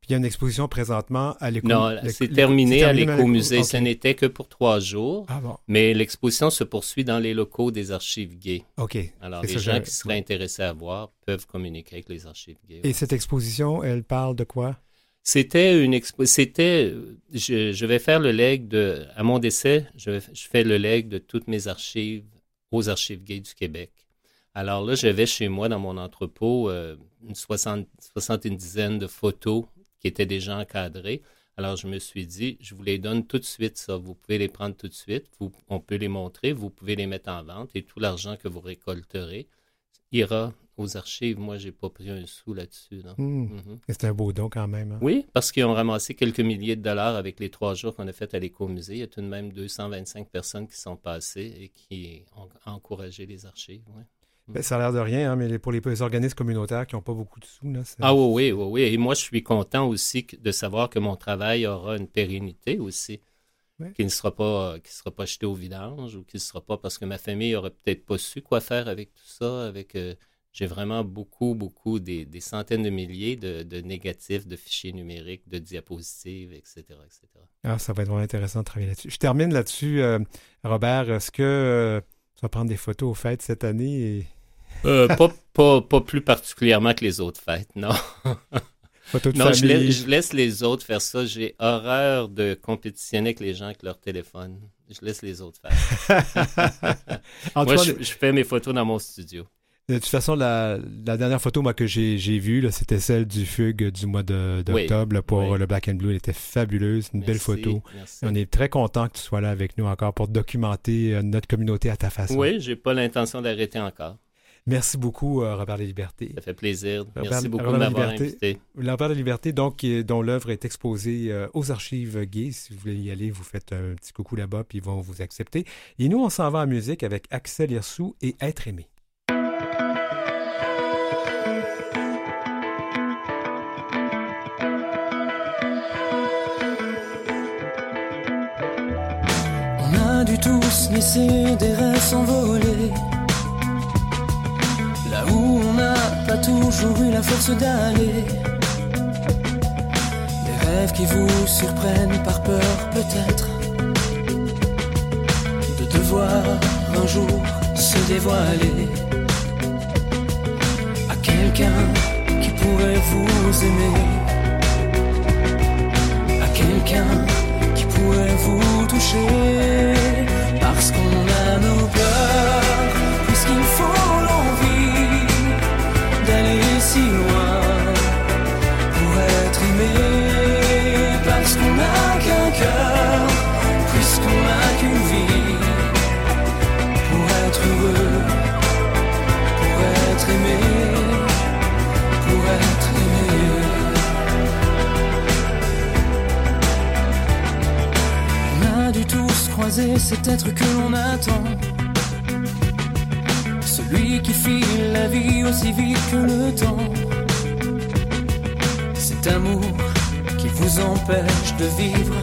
Puis il y a une exposition présentement à l'éco. Non, c'est terminé à l'écomusée. Ce n'était que pour trois jours. Ah bon. Mais l'exposition se poursuit dans les locaux des archives gays. OK. Alors, les gens qui seraient intéressés à voir peuvent communiquer avec les archives gays. Et cette exposition, elle parle de quoi? C'était une expo. C'était. Je, vais faire le leg de. À mon décès, je, je fais le leg de toutes mes archives aux archives gays du Québec. Alors là, j'avais chez moi dans mon entrepôt euh, une soixante, soixantaine dizaine de photos qui étaient déjà encadrés. Alors, je me suis dit, je vous les donne tout de suite, ça. Vous pouvez les prendre tout de suite. Vous, on peut les montrer. Vous pouvez les mettre en vente et tout l'argent que vous récolterez ira aux archives. Moi, j'ai pas pris un sou là-dessus. Hmm. Mhm. C'est un beau don quand même. Hein. Oui, parce qu'ils ont ramassé quelques milliers de dollars avec les trois jours qu'on a fait à l'écomusée. Il y a tout de même 225 personnes qui sont passées et qui ont encouragé les archives. Ben, ça a l'air de rien, hein, mais pour les, organismes communautaires qui n'ont pas beaucoup de sous. Là, ah oui, oui, oui, Et moi, je suis content aussi de savoir que mon travail aura une pérennité aussi. Qui ne sera pas, qui sera pas jeté au vidange ou qui ne sera pas parce que ma famille aurait peut-être pas su quoi faire avec tout ça, avec euh, j'ai vraiment beaucoup, beaucoup, des, centaines de milliers de, négatifs, de fichiers numériques, de diapositives, etc., etc. Ah, ça va être vraiment intéressant de travailler là-dessus. Je termine là-dessus, euh, Robert. Est-ce que euh, tu vas prendre des photos aux fêtes cette année? Euh, pas, pas, plus particulièrement que les autres fêtes, non. Photos de non. Je, laisse, les autres faire ça. J'ai horreur de compétitionner avec les gens avec leur téléphone. Je laisse les autres faire. Moi, je fais mes photos dans mon studio. De toute façon, la, dernière photo moi, que j'ai vue, c'était celle du fugue du mois d'octobre pour le Black and Blue. Elle était fabuleuse, une belle photo. On est très content que tu sois là avec nous encore pour documenter euh, notre communauté à ta façon. Oui, j'ai pas l'intention d'arrêter encore. Merci beaucoup, euh, Robert de Liberté. Ça fait plaisir. Merci beaucoup de m'avoir invité. Robert de Liberté, donc, dont l'œuvre est exposée euh, aux archives gays. Si vous voulez y aller, vous faites un petit coucou là-bas, puis ils vont vous accepter. Et nous, on s'en va en musique avec Axel Hirsou et Être aimé. dû tous laisser des rêves s'envoler. Toujours eu la force d'aller. Des rêves qui vous surprennent par peur peut-être. De devoir un jour se dévoiler. À quelqu'un qui pourrait vous aimer. À quelqu'un qui pourrait vous toucher parce qu'on a nos peurs, croiser cet être que l'on attend. Celui qui file la vie aussi vite que le temps. Cet amour qui vous empêche de vivre,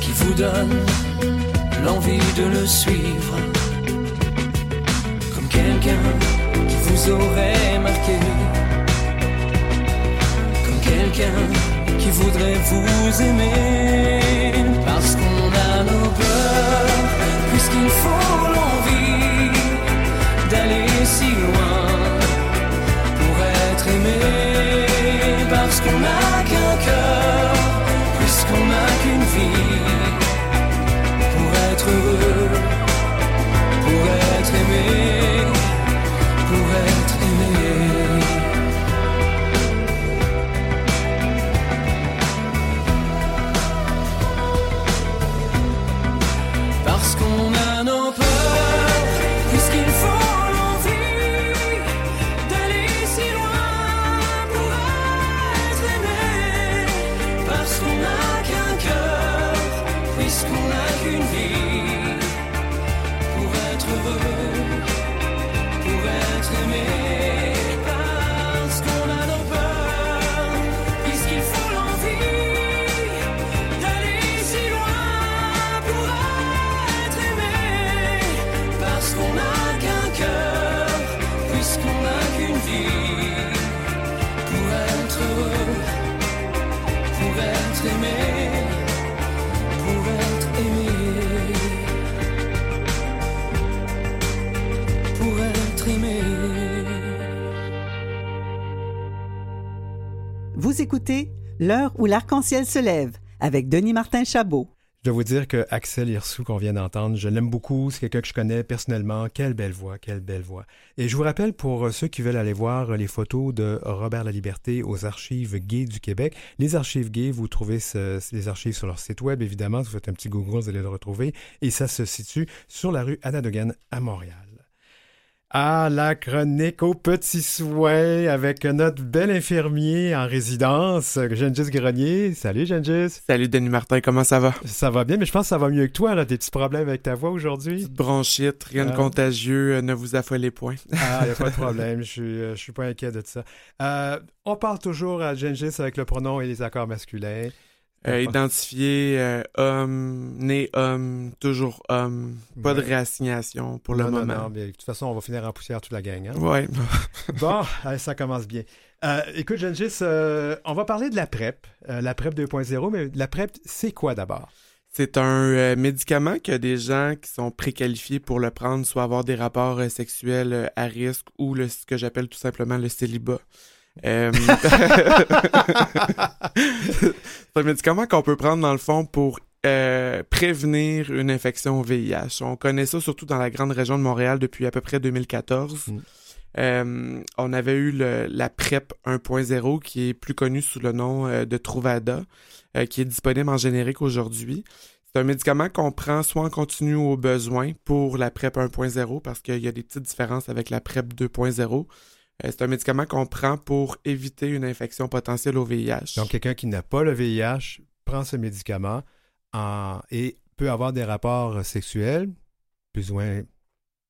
qui vous donne l'envie de le suivre. Comme quelqu'un qui vous aurait marqué. Comme quelqu'un qui voudrait vous aimer nos peurs, puisqu'il faut l'envie d'aller si loin pour être aimé, parce qu'on n'a qu'un cœur, puisqu'on n'a qu'une vie pour être heureux, L'heure où l'arc-en-ciel se lève avec Denis Martin Chabot. Je dois vous dire que Axel Hirsou, qu'on vient d'entendre, je l'aime beaucoup. C'est quelqu'un que je connais personnellement. Quelle belle voix, quelle belle voix. Et je vous rappelle pour ceux qui veulent aller voir les photos de Robert La Liberté aux archives gays du Québec. Les archives gays, vous trouvez les archives sur leur site web, évidemment. Si vous faites un petit Google, vous allez le retrouver. Et ça se situe sur la rue Anadogan à Montréal. Ah, la chronique aux petits soins avec notre bel infirmier en résidence, Gengis Grenier. Salut, Gengis. Salut, Denis Martin, comment ça va? Ça va bien, mais je pense que ça va mieux que toi, là. Des petits problèmes avec ta voix aujourd'hui? Bronchite, rien de Ah. contagieux, euh, ne vous affolez point. Ah, il n'y a pas de problème. Je suis, euh, je suis pas inquiet de ça. Euh, on parle toujours à Gengis avec le pronom et les accords masculins. Euh, identifié euh, homme, né homme, toujours homme, pas de réassignation pour le non, non, moment. non, mais de toute façon, on va finir en poussière toute la gang. hein? Ouais. Bon, ça commence bien. Euh, écoute, Gengis, euh, on va parler de la PrEP, la PrEP 2.0, mais la PrEP, c'est quoi d'abord? C'est un médicament que des gens qui sont préqualifiés pour le prendre, soit avoir des rapports sexuels à risque ou le, ce que j'appelle tout simplement le célibat. Euh, c'est un médicament qu'on peut prendre dans le fond pour euh, prévenir une infection au VIH. On connaît ça surtout dans la grande région de Montréal depuis à peu près 2014. Mm. Euh, on avait eu le- la PrEP 1.0 qui est plus connue sous le nom euh, de Truvada, qui est disponible en générique aujourd'hui. C'est un médicament qu'on prend soit en continu au besoin pour la PrEP 1.0 parce qu'il y a des petites différences avec la PrEP 2.0. Euh, c'est un médicament qu'on prend pour éviter une infection potentielle au VIH. Donc, quelqu'un qui n'a pas le VIH prend ce médicament en- et peut avoir des rapports sexuels, plus ou moins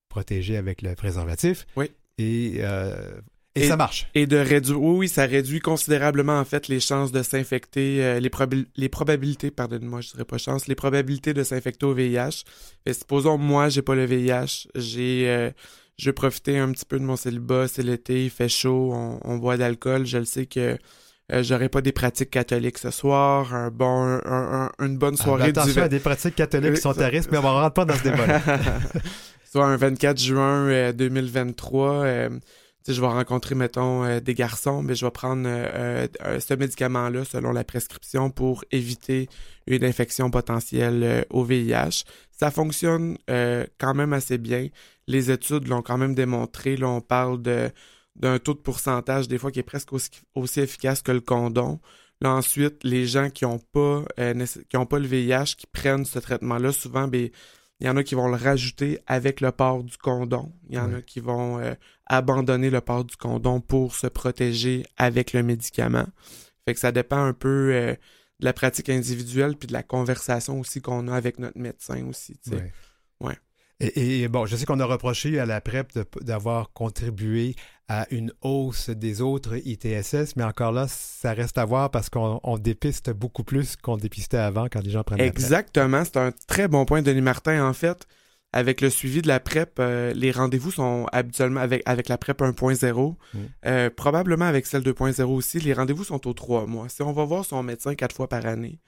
protégés avec le préservatif. Oui. Et, euh, et, Et- ça marche. Et de réduire, oui, ça réduit considérablement en fait les chances de s'infecter, euh, les, probabil- les probabilités, pardonne-moi, je dirais pas chance, les probabilités de s'infecter au VIH. Supposons moi, j'ai pas le VIH, j'ai, euh, je veux profiter un petit peu de mon célibat, c'est l'été, il fait chaud, on, on boit d'alcool, je le sais que euh, j'aurai pas des pratiques catholiques ce soir, un bon, un- un- une bonne Ah, soirée ben, du attention à des pratiques catholiques qui sont à risque, mais on ne rentre pas dans ce débat Soit un 24 juin euh, 2023, euh, sais, je vais rencontrer, mettons, euh, des garçons, mais je vais prendre euh, euh, ce médicament-là selon la prescription pour éviter une infection potentielle euh, au VIH. Ça fonctionne euh, quand même assez bien. Les études l'ont quand même démontré. Là, on parle de d'un taux de pourcentage des fois qui est presque aussi, aussi efficace que le condom. Là, ensuite, les gens qui ont pas qui pas le VIH, qui prennent ce traitement-là, souvent, ben, il y en a qui vont le rajouter avec le port du condom. Il y en a qui vont euh, abandonner le port du condom pour se protéger avec le médicament. Fait que ça dépend un peu euh, de la pratique individuelle puis de la conversation aussi qu'on a avec notre médecin aussi. tu sais. Ouais. Ouais. Et, et bon, je sais qu'on a reproché à la PrEP d'avoir contribué à une hausse des autres ITSS, mais encore là, ça reste à voir parce qu'on on dépiste beaucoup plus qu'on dépistait avant quand les gens PrEP. Exactement, c'est un très bon point, Denis Martin. En fait, avec le suivi de la PrEP, euh, les rendez-vous sont habituellement avec, avec la PrEP 1.0, Mm. euh, probablement avec celle 2.0 aussi. Les rendez-vous sont aux trois mois. Si on va voir son médecin quatre fois par année,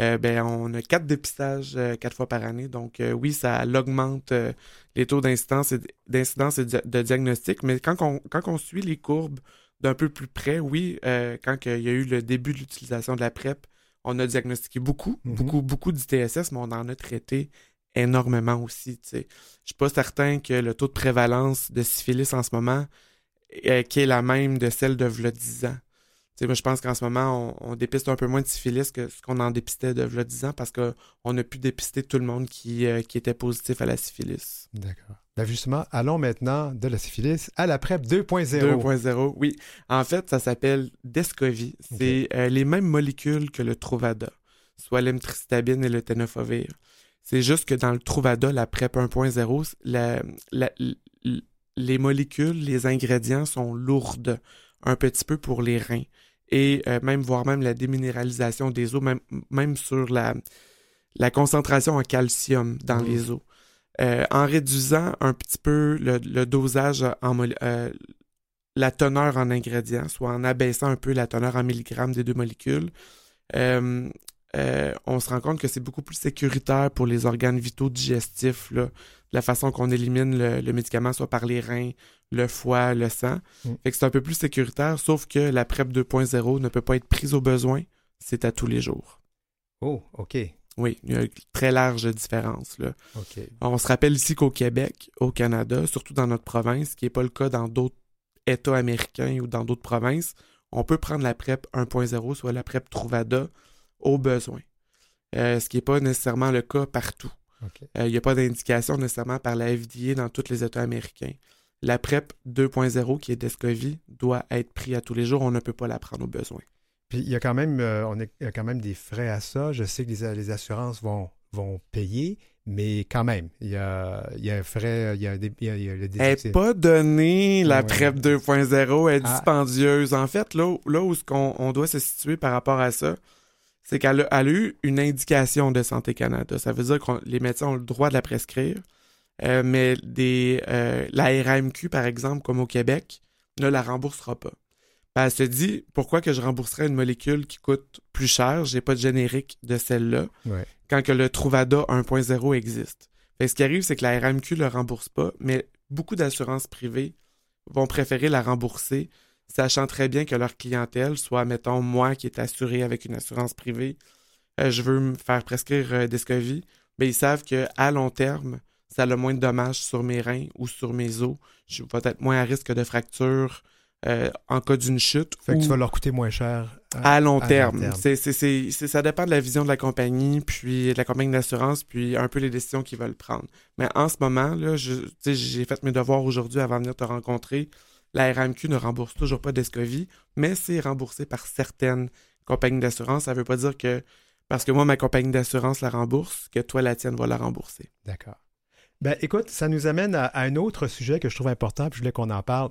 euh, ben, on a quatre dépistages euh, quatre fois par année. Donc, euh, oui, ça augmente euh, les taux d'incidence et, d'incidence et de, de diagnostic. Mais quand on, quand on suit les courbes d'un peu plus près, oui, euh, quand il y a eu le début de l'utilisation de la PrEP, on a diagnostiqué beaucoup, Mhm. beaucoup, beaucoup d'ITSS, mais on en a traité énormément aussi. tu sais. Je suis pas certain que le taux de prévalence de syphilis en ce moment euh, qui est la même de celle de v'là 10 ans. Sais, moi, je pense qu'en ce moment, on, on dépiste un peu moins de syphilis que ce qu'on en dépistait de v'là 10 ans parce qu'on a pu dépister tout le monde qui, euh, qui était positif à la syphilis. D'accord. Ben justement, allons maintenant de la syphilis à la PrEP 2.0. 2.0, oui. En fait, ça s'appelle Descovy. C'est euh, les mêmes molécules que le Truvada, soit l'emtricitabine et le tenofovir. C'est juste que dans le Truvada, la PrEP 1.0, la- la- l- les molécules, les ingrédients sont lourdes, un petit peu pour les reins. Et euh, même, voire même la déminéralisation des os, même, même sur la, la concentration en calcium dans Mm. les os. Euh, en réduisant un petit peu le, le dosage en euh, la teneur en ingrédients, soit en abaissant un peu la teneur en milligrammes des deux molécules, euh, euh, on se rend compte que c'est beaucoup plus sécuritaire pour les organes vitaux digestifs, là, la façon qu'on élimine le, le médicament, soit par les reins, le foie, le sang. Mm. Fait que c'est un peu plus sécuritaire, sauf que la PrEP 2.0 ne peut pas être prise au besoin, c'est à tous les jours. Oh, OK. Oui, il y a une très large différence. Là. On se rappelle ici qu'au Québec, au Canada, surtout dans notre province, ce qui n'est pas le cas dans d'autres États américains ou dans d'autres provinces, on peut prendre la PrEP 1.0, soit la PrEP Truvada, au besoin. Euh, ce qui n'est pas nécessairement le cas partout. Euh, Il n'y a pas d'indication nécessairement par la FDA dans tous les États américains. La PrEP 2.0, qui est Descovy, doit être prise à tous les jours. On ne peut pas la prendre au besoin. Puis il y a quand même, euh, on est- il y a quand même des frais à ça. Je sais que les, les assurances vont, vont payer, mais quand même, il y a, il y a un frais, il y a, des, il y a, le Elle n'est pas donnée, la Ouais. PrEP 2.0, elle est Ah. dispendieuse. En fait, là, où- là où qu'on on doit se situer par rapport à ça, c'est qu'elle a, eu une indication de Santé Canada. Ça veut dire que les médecins ont le droit de la prescrire, euh, mais des, euh, la RAMQ, par exemple, comme au Québec, ne la remboursera pas. Ben, elle se dit, pourquoi que je rembourserais une molécule qui coûte plus cher, j'ai pas de générique de celle-là, quand que le Truvada 1.0 existe. ce qui arrive, c'est que la RAMQ ne le rembourse pas, mais beaucoup d'assurances privées vont préférer la rembourser sachant très bien que leur clientèle, soit, mettons, moi qui est assuré avec une assurance privée, euh, je veux me faire prescrire euh, Descovy, mais ils savent qu'à long terme, ça a le moins de dommages sur mes reins ou sur mes os. Je vais être moins à risque de fracture euh, en cas d'une chute. Fait que tu vas leur coûter moins cher. À, long terme. ça dépend de la vision de la compagnie, puis de la compagnie d'assurance, puis un peu les décisions qu'ils veulent prendre. Mais en ce moment, là, j'ai fait mes devoirs aujourd'hui avant de venir te rencontrer. La RAMQ ne rembourse toujours pas d'Escovie, mais c'est remboursé par certaines compagnies d'assurance. Ça ne veut pas dire que parce que moi, ma compagnie d'assurance la rembourse, que toi, la tienne va la rembourser. D'accord. Ben, écoute, ça nous amène à, un autre sujet que je trouve important, puis je voulais qu'on en parle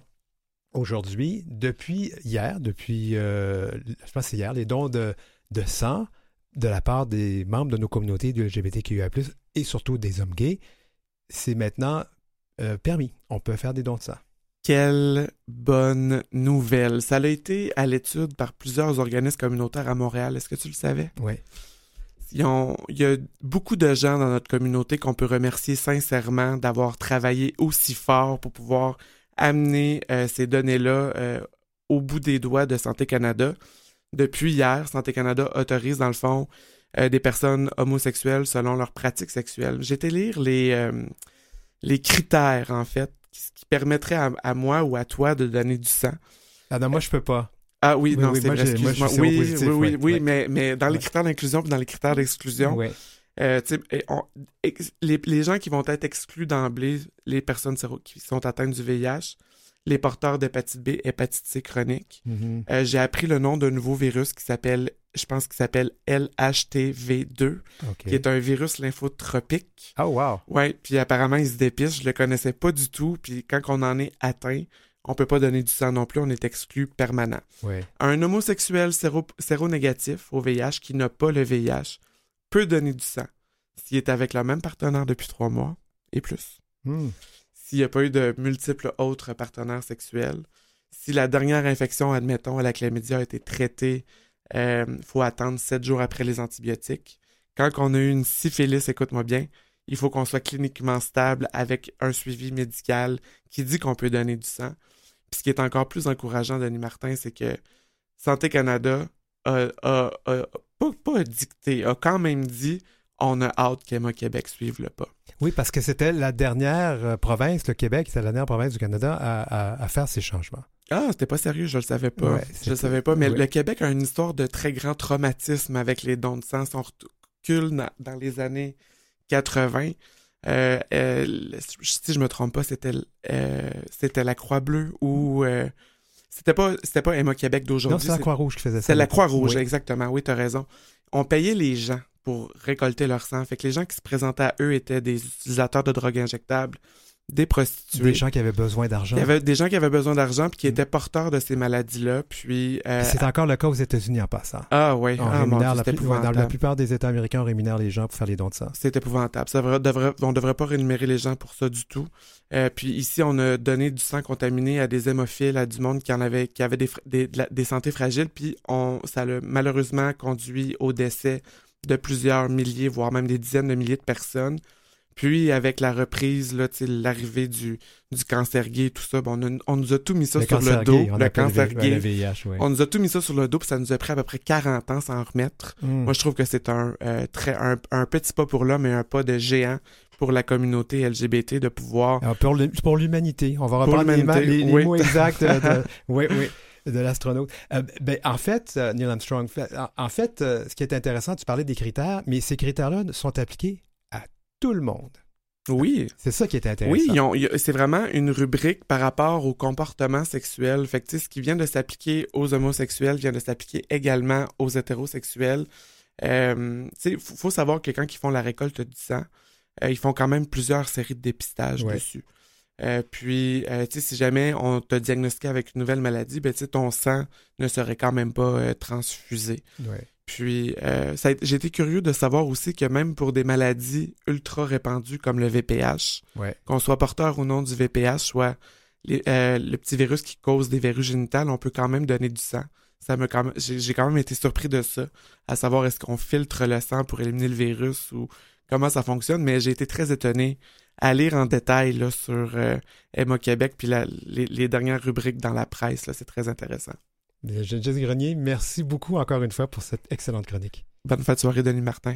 aujourd'hui. Depuis hier, depuis, euh, je pense c'est hier, les dons de, sang de la part des membres de nos communautés du LGBTQIA+, et surtout des hommes gays, c'est maintenant euh, permis. On peut faire des dons de sang. Quelle bonne nouvelle. Ça a été à l'étude par plusieurs organismes communautaires à Montréal. Est-ce que tu le savais? Oui. il y a beaucoup de gens dans notre communauté qu'on peut remercier sincèrement d'avoir travaillé aussi fort pour pouvoir amener euh, ces données-là euh, au bout des doigts de Santé Canada. Depuis hier, Santé Canada autorise, dans le fond, euh, des personnes homosexuelles selon leurs pratiques sexuelles. J'ai été lire les, les critères, en fait, ce qui permettrait à, moi ou à toi de donner du sang. Ah non, moi je peux pas. Ah oui, non, c'est vrai, excuse-moi. Oui, oui, oui, oui, mais, mais dans les critères d'inclusion et dans les critères d'exclusion, euh, les, les, gens qui vont être exclus d'emblée, les personnes qui sont atteintes du VIH, les porteurs d'hépatite B, hépatite C chronique. Mm-hmm. Euh, j'ai appris le nom d'un nouveau virus qui s'appelle je pense qu'il s'appelle LHTV2, qui est un virus lymphotropique. Oh, wow. Ouais, puis apparemment, il se dépiste. Je le connaissais pas du tout. Puis quand on en est atteint, on peut pas donner du sang non plus. On est exclu permanent. Ouais. Un homosexuel séronégatif au VIH qui n'a pas le VIH peut donner du sang s'il est avec le même partenaire depuis trois mois et plus. Hmm. S'il n'y a pas eu de multiples autres partenaires sexuels. Si la dernière infection, admettons, à la chlamydia a été traitée il euh, faut attendre sept jours après les antibiotiques. Quand on a eu une syphilis, écoute-moi bien, il faut qu'on soit cliniquement stable avec un suivi médical qui dit qu'on peut donner du sang. Puis ce qui est encore plus encourageant, Denis Martin, c'est que Santé Canada a, pas, dicté, a quand même dit on a hâte qu'Emma Québec suive le pas. Oui, parce que c'était la dernière euh, province, le Québec, c'était la dernière province du Canada à faire ces changements. Ah, c'était pas sérieux, je le savais pas. je le savais pas. Mais le Québec a une histoire de très grand traumatisme avec les dons de sang. Si on recule dans, les années 80, euh, euh, si je me trompe pas, c'était euh, c'était la Croix-Bleue ou c'était pas c'était pas Emma Québec d'aujourd'hui. Non, c'est la Croix-Rouge qui faisait ça. C'est la Croix-Rouge, exactement. Oui, tu as raison. On payait les gens pour récolter leur sang. Fait que les gens qui se présentaient à eux étaient des utilisateurs de drogues injectables des prostituées. Des gens qui avaient besoin d'argent. Il y avait des gens qui avaient besoin d'argent puis qui étaient porteurs de ces maladies-là. Puis euh, c'est encore le cas aux États-Unis en passant. Ah oui, ah, dans la plupart des États américains, on rémunère les gens pour faire les dons de sang. C'est épouvantable. Ça devrait, on ne devrait pas rémunérer les gens pour ça du tout. Euh, puis ici, on a donné du sang contaminé à des hémophiles, à du monde qui en avait, qui avait des, des, des santé fragiles. Puis on, ça a malheureusement conduit au décès de plusieurs milliers, voire même des dizaines de milliers de personnes. Puis avec la reprise, l'arrivée du, du cancer gay et tout ça, on, nous a tout mis ça sur le dos. le cancer gay. On nous a tout mis ça sur le dos, puis ça nous a pris à peu près 40 ans sans en remettre. Hmm. Moi, je trouve que c'est un, euh, très, un, petit pas pour l'homme et un pas de géant pour la communauté LGBT de pouvoir... Alors pour l'humanité. On va reprendre les, mots exacts de, oui, oui, de l'astronaute. Euh, ben, en fait, euh, Neil Armstrong, en fait, ce qui est intéressant, tu parlais des critères, mais ces critères-là sont appliqués tout le monde. Oui. C'est ça qui est intéressant. Oui, c'est vraiment une rubrique par rapport au comportement sexuel. Fait que, ce qui vient de s'appliquer aux homosexuels vient de s'appliquer également aux hétérosexuels. Euh, il faut, savoir que quand ils font la récolte du sang, euh, ils font quand même plusieurs séries de dépistage dessus. Puis, tu sais, si jamais on t'a diagnostiqué avec une nouvelle maladie, ben, ton sang ne serait quand même pas transfusé. Puis, j'ai été curieux de savoir aussi que même pour des maladies ultra répandues comme le VPH, qu'on soit porteur ou non du VPH, soit le petit virus qui cause des verrues génitales, on peut quand même donner du sang. Ça me quand j'ai quand même été surpris de ça, à savoir est-ce qu'on filtre le sang pour éliminer le virus ou comment ça fonctionne, mais j'ai été très étonné à lire en détail là, sur euh, Emma Québec puis les, dernières rubriques dans la presse, c'est très intéressant. Jesse Grenier, merci beaucoup encore une fois pour cette excellente chronique. Bonne fête soirée, Denis Martin.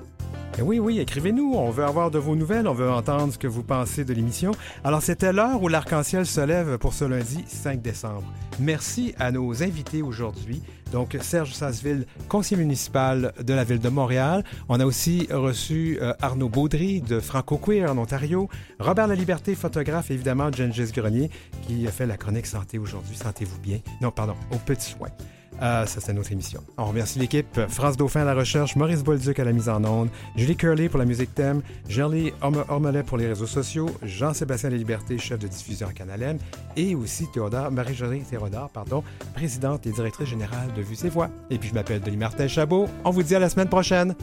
Eh oui, oui, écrivez-nous. On veut avoir de vos nouvelles. On veut entendre ce que vous pensez de l'émission. Alors, c'était l'heure où l'arc-en-ciel se lève pour ce lundi 5 décembre. Merci à nos invités aujourd'hui. Donc, Serge Sasseville, conseiller municipal de la ville de Montréal. On a aussi reçu euh, Arnaud Baudry de Franco Queer en Ontario. Robert Laliberté, photographe, et évidemment, Gengis Grenier, qui a fait la chronique santé aujourd'hui. Sentez-vous bien. Non, pardon, aux petits soins. Ah, ça, c'est notre émission. On remercie l'équipe. France Dauphin à la recherche, Maurice Bolduc à la mise en onde, Julie Curley pour la musique thème, Gerly Ormelet pour les réseaux sociaux, Jean-Sébastien Liberté, chef de diffusion à Canal M, et aussi Théodore, Marie-Josée Théodore, pardon, présidente et directrice générale de Vues et Voix. Et puis, je m'appelle Denis Martin Chabot. On vous dit à la semaine prochaine.